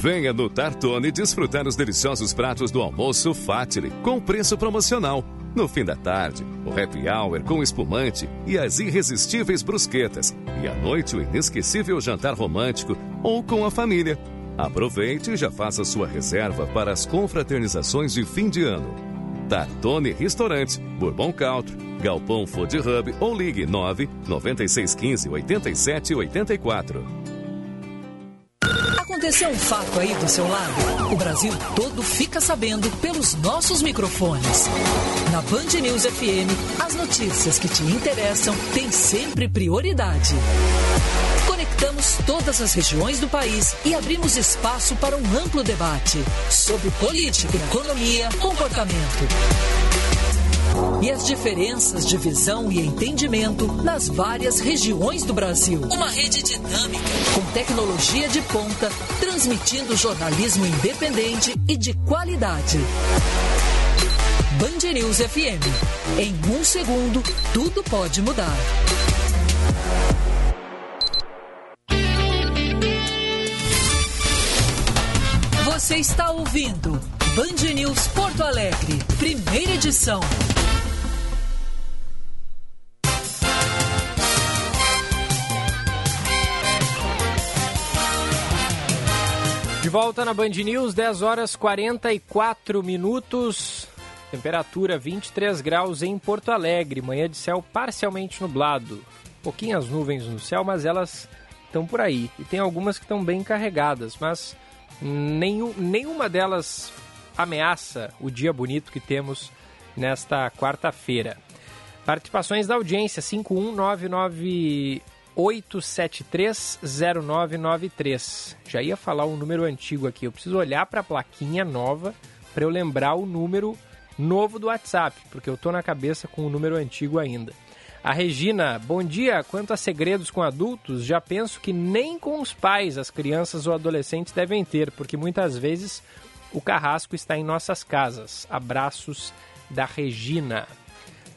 Venha no Tartone desfrutar os deliciosos pratos do almoço Fatile com preço promocional. No fim da tarde, o happy hour com espumante e as irresistíveis brusquetas. E à noite, o inesquecível jantar romântico ou com a família. Aproveite e já faça sua reserva para as confraternizações de fim de ano. Tartone Restaurante, Bourbon Country, Galpão Food Hub ou ligue 9 9615 87 84. Aconteceu um fato aí do seu lado? O Brasil todo fica sabendo pelos nossos microfones. Na Band News FM, as notícias que te interessam têm sempre prioridade. Conectamos todas as regiões do país e abrimos espaço para um amplo debate sobre política, economia, comportamento e as diferenças de visão e entendimento nas várias regiões do Brasil. Uma rede dinâmica, com tecnologia de ponta, transmitindo jornalismo independente e de qualidade. Band News FM. Em um segundo, tudo pode mudar. Você está ouvindo Band News Porto Alegre, primeira edição. De volta na Band News, 10 horas 44 minutos. Temperatura 23 graus em Porto Alegre. Manhã de céu parcialmente nublado. Pouquinhas nuvens no céu, mas elas estão por aí. E tem algumas que estão bem carregadas, mas nenhum, nenhuma delas ameaça o dia bonito que temos nesta quarta-feira. Participações da audiência 51999 8730993. Já ia falar um número antigo aqui. Eu preciso olhar para a plaquinha nova para eu lembrar o número novo do WhatsApp, porque eu tô na cabeça com o número antigo ainda. A Regina, bom dia. Quanto a segredos com adultos, já penso que nem com os pais as crianças ou adolescentes devem ter, porque muitas vezes o carrasco está em nossas casas. Abraços da Regina.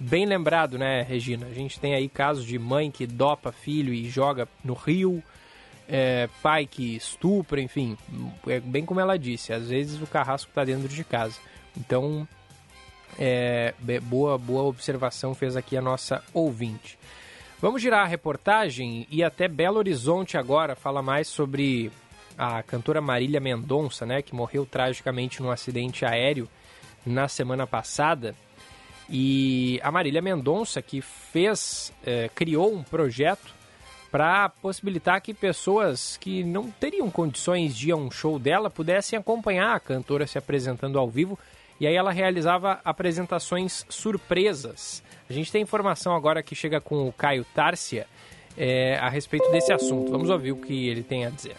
Bem lembrado, né, Regina? A gente tem aí casos de mãe que dopa filho e joga no rio, é, pai que estupra, enfim. É bem como ela disse, às vezes o carrasco está dentro de casa. Então, é, boa, boa observação fez aqui a nossa ouvinte. Vamos girar a reportagem e até Belo Horizonte agora fala mais sobre a cantora Marília Mendonça, né, que morreu tragicamente num acidente aéreo na semana passada. E a Marília Mendonça, que fez, é, criou um projeto para possibilitar que pessoas que não teriam condições de ir a um show dela pudessem acompanhar a cantora se apresentando ao vivo. E aí ela realizava apresentações surpresas. A gente tem informação agora que chega com o Caio Tárcia é, a respeito desse assunto. Vamos ouvir o que ele tem a dizer.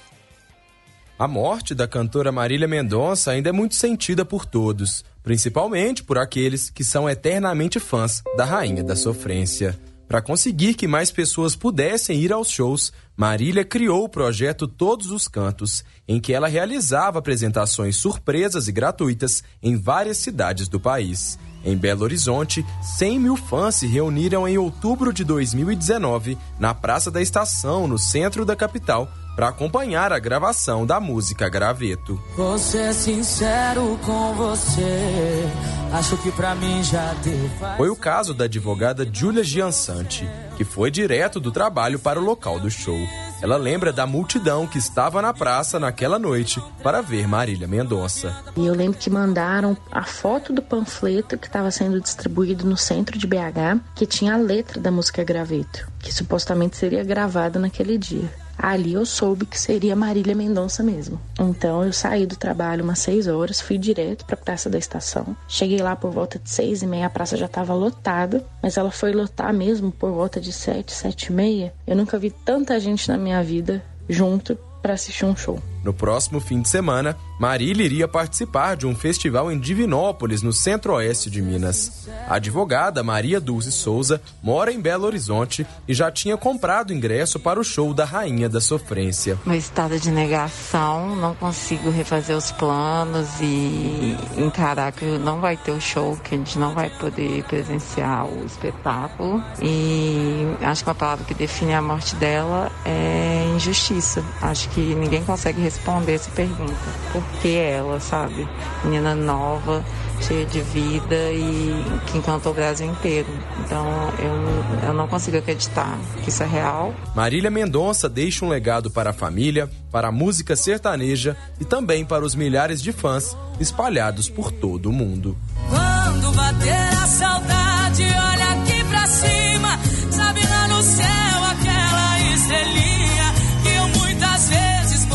A morte da cantora Marília Mendonça ainda é muito sentida por todos, principalmente por aqueles que são eternamente fãs da Rainha da Sofrência. Para conseguir que mais pessoas pudessem ir aos shows, Marília criou o projeto Todos os Cantos, em que ela realizava apresentações surpresas e gratuitas em várias cidades do país. Em Belo Horizonte, 100 mil fãs se reuniram em outubro de 2019 na Praça da Estação, no centro da capital, para acompanhar a gravação da música Graveto. Você é sincero com você, acho que pra mim já deu. Foi o caso da advogada Julia Giansante, que foi direto do trabalho para o local do show. Ela lembra da multidão que estava na praça naquela noite para ver Marília Mendonça. E eu lembro que mandaram a foto do panfleto que estava sendo distribuído no centro de BH, que tinha a letra da música Graveto, que supostamente seria gravada naquele dia. Ali eu soube que seria Marília Mendonça mesmo. Então eu saí do trabalho umas seis horas, fui direto para a Praça da Estação. Cheguei lá por volta de seis e meia, a praça já estava lotada, mas ela foi lotar mesmo por volta de sete, sete e meia. Eu nunca vi tanta gente na minha vida junto para assistir um show. No próximo fim de semana, Marília iria participar de um festival em Divinópolis, no centro-oeste de Minas. A advogada Maria Dulce Souza mora em Belo Horizonte e já tinha comprado ingresso para o show da Rainha da Sofrência. Meu estado de negação, não consigo refazer os planos e encarar que não vai ter o show, que a gente não vai poder presenciar o espetáculo. E acho que uma palavra que define a morte dela é injustiça. Acho que ninguém consegue responder essa pergunta. Por que ela, sabe? Menina nova, cheia de vida e que encantou o Brasil inteiro. Então eu, eu não consigo acreditar que isso é real. Marília Mendonça deixa um legado para a família, para a música sertaneja e também para os milhares de fãs espalhados por todo o mundo. Quando bater a saudade, olha aqui pra cima, sabe lá no céu aquela estrelinha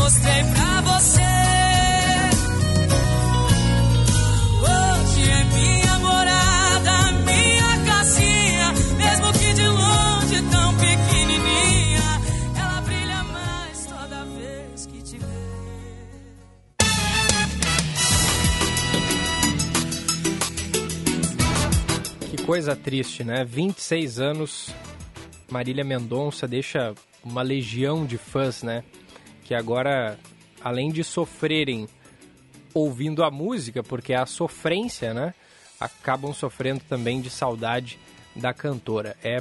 mostrei pra você. Hoje é minha morada, minha casinha, mesmo que de longe tão pequenininha, ela brilha mais toda vez que te vê. Que coisa triste, né? 26 anos, Marília Mendonça deixa uma legião de fãs, né? Que agora, além de sofrerem ouvindo a música, porque é a sofrência, né? Acabam sofrendo também de saudade da cantora. É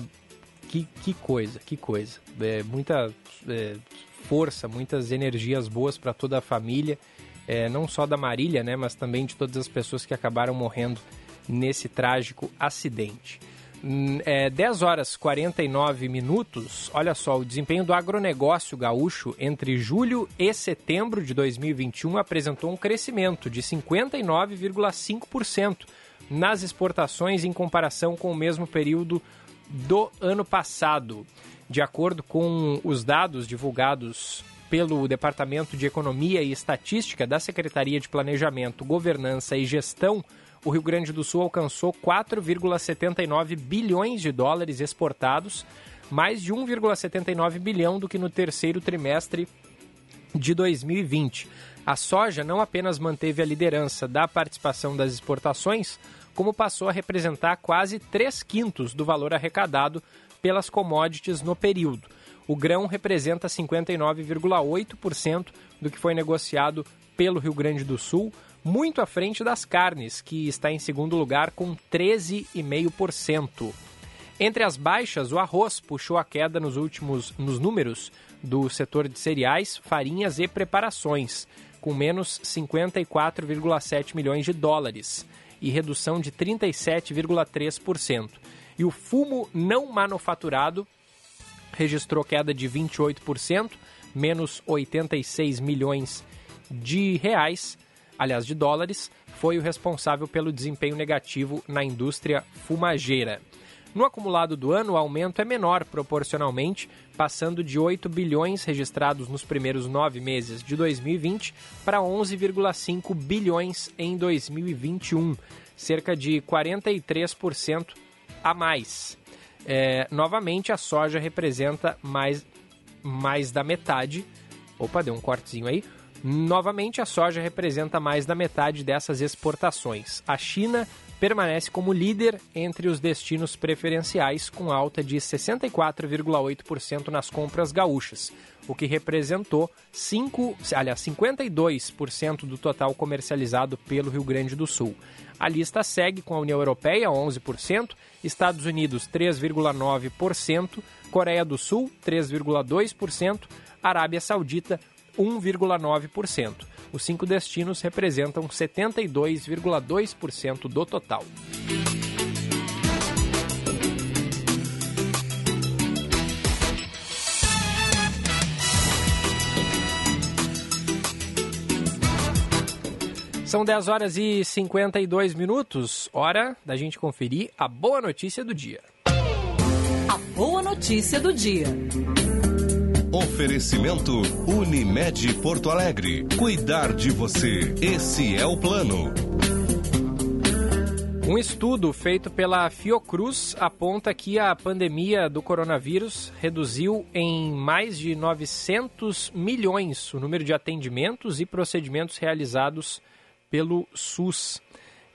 que, que coisa, que coisa. É, muita é, força, muitas energias boas para toda a família, é, não só da Marília, né? Mas também de todas as pessoas que acabaram morrendo nesse trágico acidente. Hum, É, 10 horas 49 minutos. Olha só, o desempenho do agronegócio gaúcho entre julho e setembro de 2021 apresentou um crescimento de 59,5% nas exportações em comparação com o mesmo período do ano passado. De acordo com os dados divulgados pelo Departamento de Economia e Estatística da Secretaria de Planejamento, Governança e Gestão, o Rio Grande do Sul alcançou 4,79 bilhões de dólares exportados, mais de 1,79 bilhão do que no terceiro trimestre de 2020. A soja não apenas manteve a liderança da participação das exportações, como passou a representar quase 3 quintos do valor arrecadado pelas commodities no período. O grão representa 59,8% do que foi negociado pelo Rio Grande do Sul, muito à frente das carnes, que está em segundo lugar com 13,5%. Entre as baixas, o arroz puxou a queda nos últimos nos números do setor de cereais, farinhas e preparações, com menos 54,7 milhões de dólares e redução de 37,3%. E o fumo não manufaturado registrou queda de 28%, menos 86 milhões de reais, aliás, de dólares, foi o responsável pelo desempenho negativo na indústria fumageira. No acumulado do ano, o aumento é menor proporcionalmente, passando de 8 bilhões registrados nos primeiros nove meses de 2020 para 11,5 bilhões em 2021, cerca de 43% a mais. É, novamente, a soja representa mais, mais da metade. Opa, deu um cortezinho aí. Novamente, a soja representa mais da metade dessas exportações. A China permanece como líder entre os destinos preferenciais, com alta de 64,8% nas compras gaúchas, o que representou 5, aliás, 52% do total comercializado pelo Rio Grande do Sul. A lista segue com a União Europeia, 11%, Estados Unidos, 3,9%, Coreia do Sul, 3,2%, Arábia Saudita, 1,9%. Os cinco destinos representam 72,2% do total. São 10 horas e 52 minutos, hora da gente conferir a boa notícia do dia. A boa notícia do dia. Oferecimento Unimed Porto Alegre. Cuidar de você. Esse é o plano. Um estudo feito pela Fiocruz aponta que a pandemia do coronavírus reduziu em mais de 900 milhões o número de atendimentos e procedimentos realizados pelo SUS.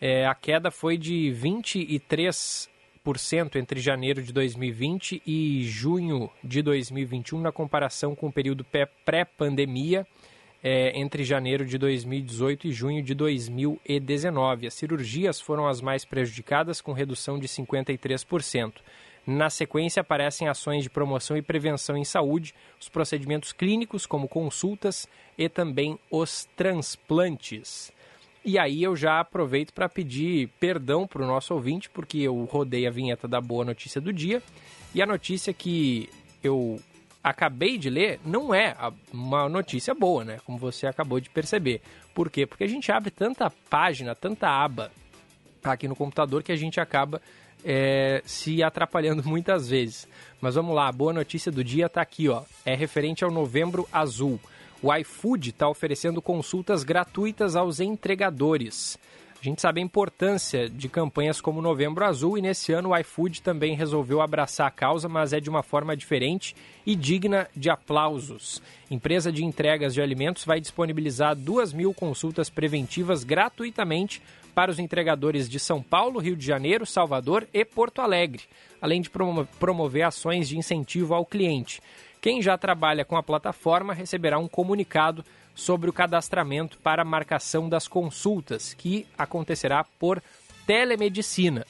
É, a queda foi de 23 entre janeiro de 2020 e junho de 2021, na comparação com o período pré-pandemia, é, entre janeiro de 2018 e junho de 2019. As cirurgias foram as mais prejudicadas, com redução de 53%. Na sequência, aparecem ações de promoção e prevenção em saúde, os procedimentos clínicos, como consultas, e também os transplantes. E aí eu já aproveito para pedir perdão para o nosso ouvinte, porque eu rodei a vinheta da boa notícia do dia. E a notícia que eu acabei de ler não é uma notícia boa, né? Como você acabou de perceber. Por quê? Porque a gente abre tanta página, tanta aba aqui no computador que a gente acaba é, se atrapalhando *laughs* muitas vezes. Mas vamos lá, a boa notícia do dia está aqui, ó. É referente ao Novembro Azul. O iFood está oferecendo consultas gratuitas aos entregadores. A gente sabe a importância de campanhas como Novembro Azul e nesse ano o iFood também resolveu abraçar a causa, mas é de uma forma diferente e digna de aplausos. Empresa de entregas de alimentos vai disponibilizar duas mil consultas preventivas gratuitamente para os entregadores de São Paulo, Rio de Janeiro, Salvador e Porto Alegre, além de promover ações de incentivo ao cliente. Quem já trabalha com a plataforma receberá um comunicado sobre o cadastramento para marcação das consultas, que acontecerá por telemedicina.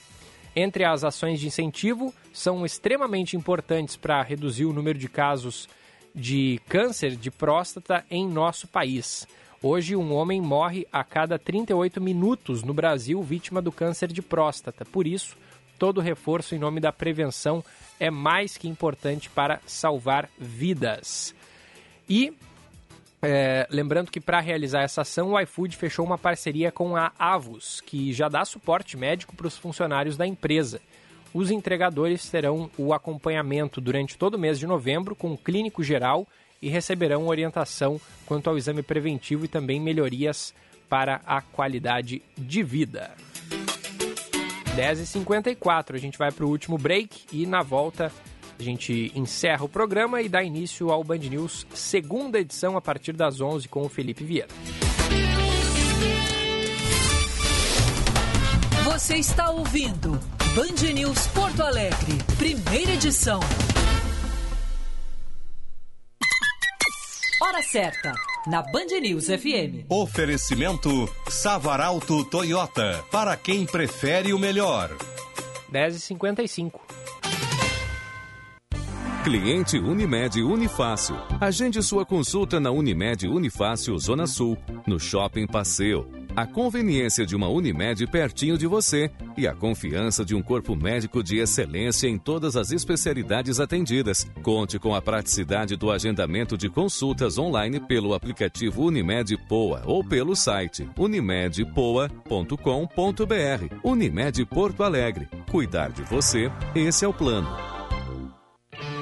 Entre as ações de incentivo, são extremamente importantes para reduzir o número de casos de câncer de próstata em nosso país. Hoje, um homem morre a cada 38 minutos no Brasil vítima do câncer de próstata. Por isso, todo reforço em nome da prevenção é mais que importante para salvar vidas. E é, lembrando que para realizar essa ação, o iFood fechou uma parceria com a Avos, que já dá suporte médico para os funcionários da empresa. Os entregadores terão o acompanhamento durante todo o mês de novembro com um clínico geral e receberão orientação quanto ao exame preventivo e também melhorias para a qualidade de vida. 10h54, a gente vai para o último break e na volta a gente encerra o programa e dá início ao Band News, segunda edição, a partir das 11 com o Felipe Vieira. Você está ouvindo Band News Porto Alegre, primeira edição. Hora certa, na Band News FM. Oferecimento Savaralto Toyota, para quem prefere o melhor. 10h55. Cliente Unimed Unifácil. Agende sua consulta na Unimed Unifácil Zona Sul, no Shopping Passeio a conveniência de uma Unimed pertinho de você e a confiança de um corpo médico de excelência em todas as especialidades atendidas. Conte com a praticidade do agendamento de consultas online pelo aplicativo Unimed Poa ou pelo site unimedpoa.com.br. Unimed Porto Alegre. Cuidar de você, esse é o plano.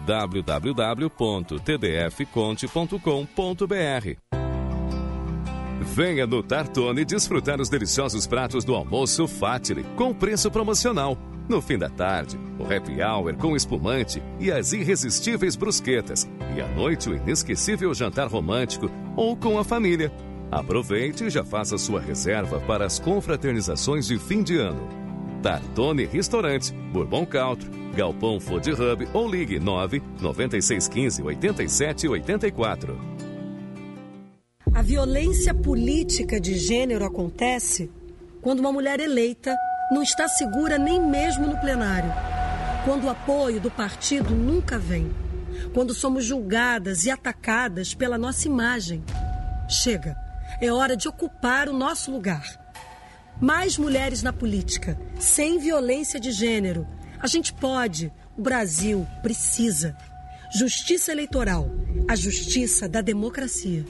www.tdfconte.com.br. Venha no Tartone desfrutar os deliciosos pratos do almoço Fatile com preço promocional. No fim da tarde, o happy hour com espumante e as irresistíveis brusquetas. E à noite, o inesquecível jantar romântico ou com a família. Aproveite e já faça sua reserva para as confraternizações de fim de ano. Tartone Restaurante, Bourbon Country, Galpão Food Hub ou ligue 9 9615 87 84. A violência política de gênero acontece quando uma mulher eleita não está segura nem mesmo no plenário, quando o apoio do partido nunca vem, quando somos julgadas e atacadas pela nossa imagem. Chega, é hora de ocupar o nosso lugar. Mais mulheres na política, sem violência de gênero. A gente pode, o Brasil precisa. Justiça eleitoral, a justiça da democracia.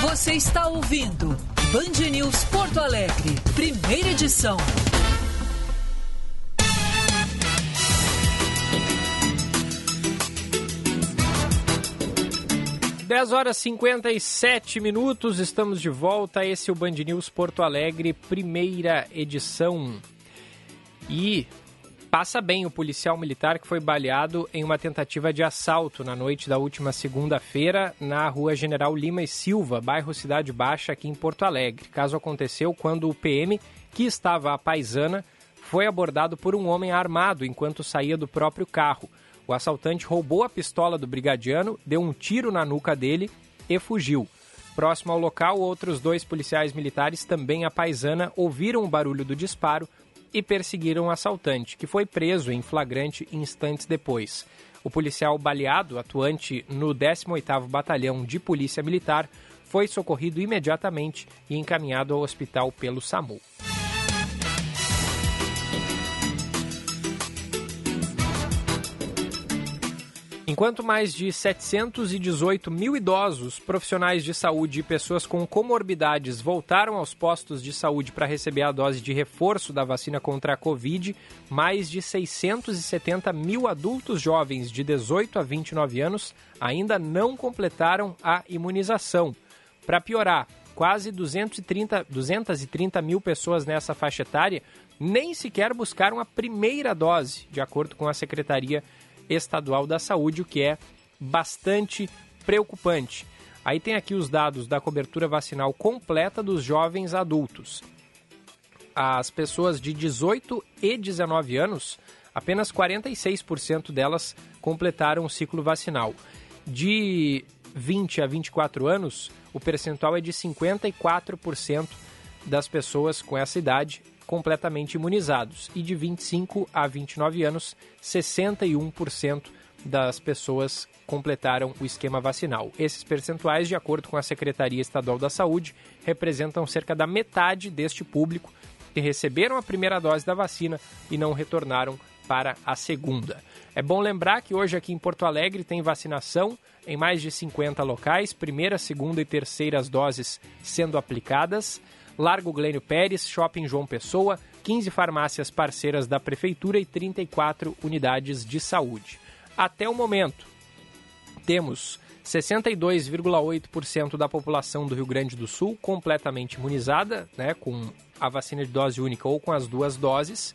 Você está ouvindo Band News Porto Alegre, primeira edição. Dez horas e 57 minutos, estamos de volta. Esse é o Band News Porto Alegre, primeira edição. E passa bem o policial militar que foi baleado em uma tentativa de assalto na noite da última segunda-feira na rua General Lima e Silva, bairro Cidade Baixa, aqui em Porto Alegre. Caso aconteceu quando o PM, que estava à paisana, foi abordado por um homem armado enquanto saía do próprio carro. O assaltante roubou a pistola do brigadiano, deu um tiro na nuca dele e fugiu. Próximo ao local, outros dois policiais militares, também à paisana, ouviram o barulho do disparo e perseguiram o assaltante, que foi preso em flagrante instantes depois. O policial baleado, atuante no 18º Batalhão de Polícia Militar, foi socorrido imediatamente e encaminhado ao hospital pelo SAMU. Enquanto mais de 718 mil idosos, profissionais de saúde e pessoas com comorbidades voltaram aos postos de saúde para receber a dose de reforço da vacina contra a Covid, mais de 670 mil adultos jovens de 18 a 29 anos ainda não completaram a imunização. Para piorar, quase 230, 230 mil pessoas nessa faixa etária nem sequer buscaram a primeira dose, de acordo com a Secretaria Estadual da Saúde, o que é bastante preocupante. Aí tem aqui os dados da cobertura vacinal completa dos jovens adultos. As pessoas de 18 e 19 anos, apenas 46% delas completaram o ciclo vacinal. De 20 a 24 anos, o percentual é de 54% das pessoas com essa idade completamente imunizados e de 25 a 29 anos, 61% das pessoas completaram o esquema vacinal. Esses percentuais, de acordo com a Secretaria Estadual da Saúde, representam cerca da metade deste público que receberam a primeira dose da vacina e não retornaram para a segunda. É bom lembrar que hoje aqui em Porto Alegre tem vacinação em mais de 50 locais, primeira, segunda e terceiras doses sendo aplicadas. Largo Glênio Pérez, Shopping João Pessoa, 15 farmácias parceiras da Prefeitura e 34 unidades de saúde. Até o momento, temos 62,8% da população do Rio Grande do Sul completamente imunizada, né, com a vacina de dose única ou com as duas doses.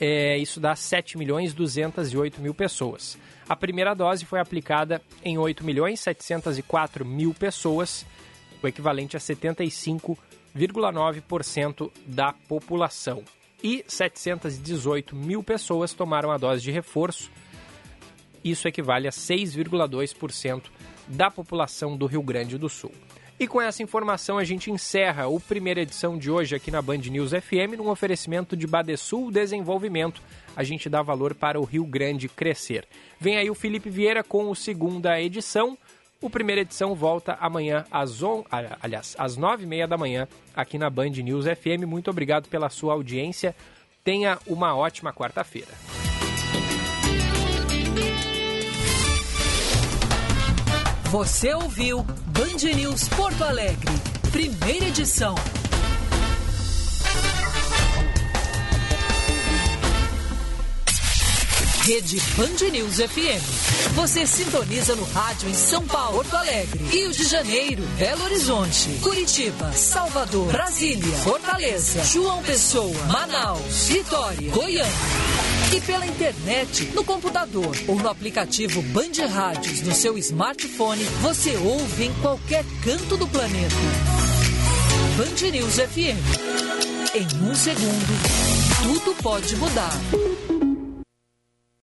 É, isso dá 7 milhões 208 mil pessoas. A primeira dose foi aplicada em 8 milhões 704 mil pessoas, o equivalente a 75,9% da população. E 718 mil pessoas tomaram a dose de reforço, isso equivale a 6,2% da população do Rio Grande do Sul. E com essa informação a gente encerra o primeira edição de hoje aqui na Band News FM num oferecimento de Badesul Desenvolvimento. A gente dá valor para o Rio Grande crescer. Vem aí o Felipe Vieira com o segunda edição. O primeira edição volta amanhã às, on... aliás, às nove e meia da manhã aqui na Band News FM. Muito obrigado pela sua audiência. Tenha uma ótima quarta-feira. Você ouviu Band News Porto Alegre, primeira edição. Rede Band News FM. Você sintoniza no rádio em São Paulo, Porto Alegre, Rio de Janeiro, Belo Horizonte, Curitiba, Salvador, Brasília, Fortaleza, João Pessoa, Manaus, Vitória, Goiânia. E pela internet, no computador ou no aplicativo Band Rádios no seu smartphone, você ouve em qualquer canto do planeta. Band News FM. Em um segundo, tudo pode mudar.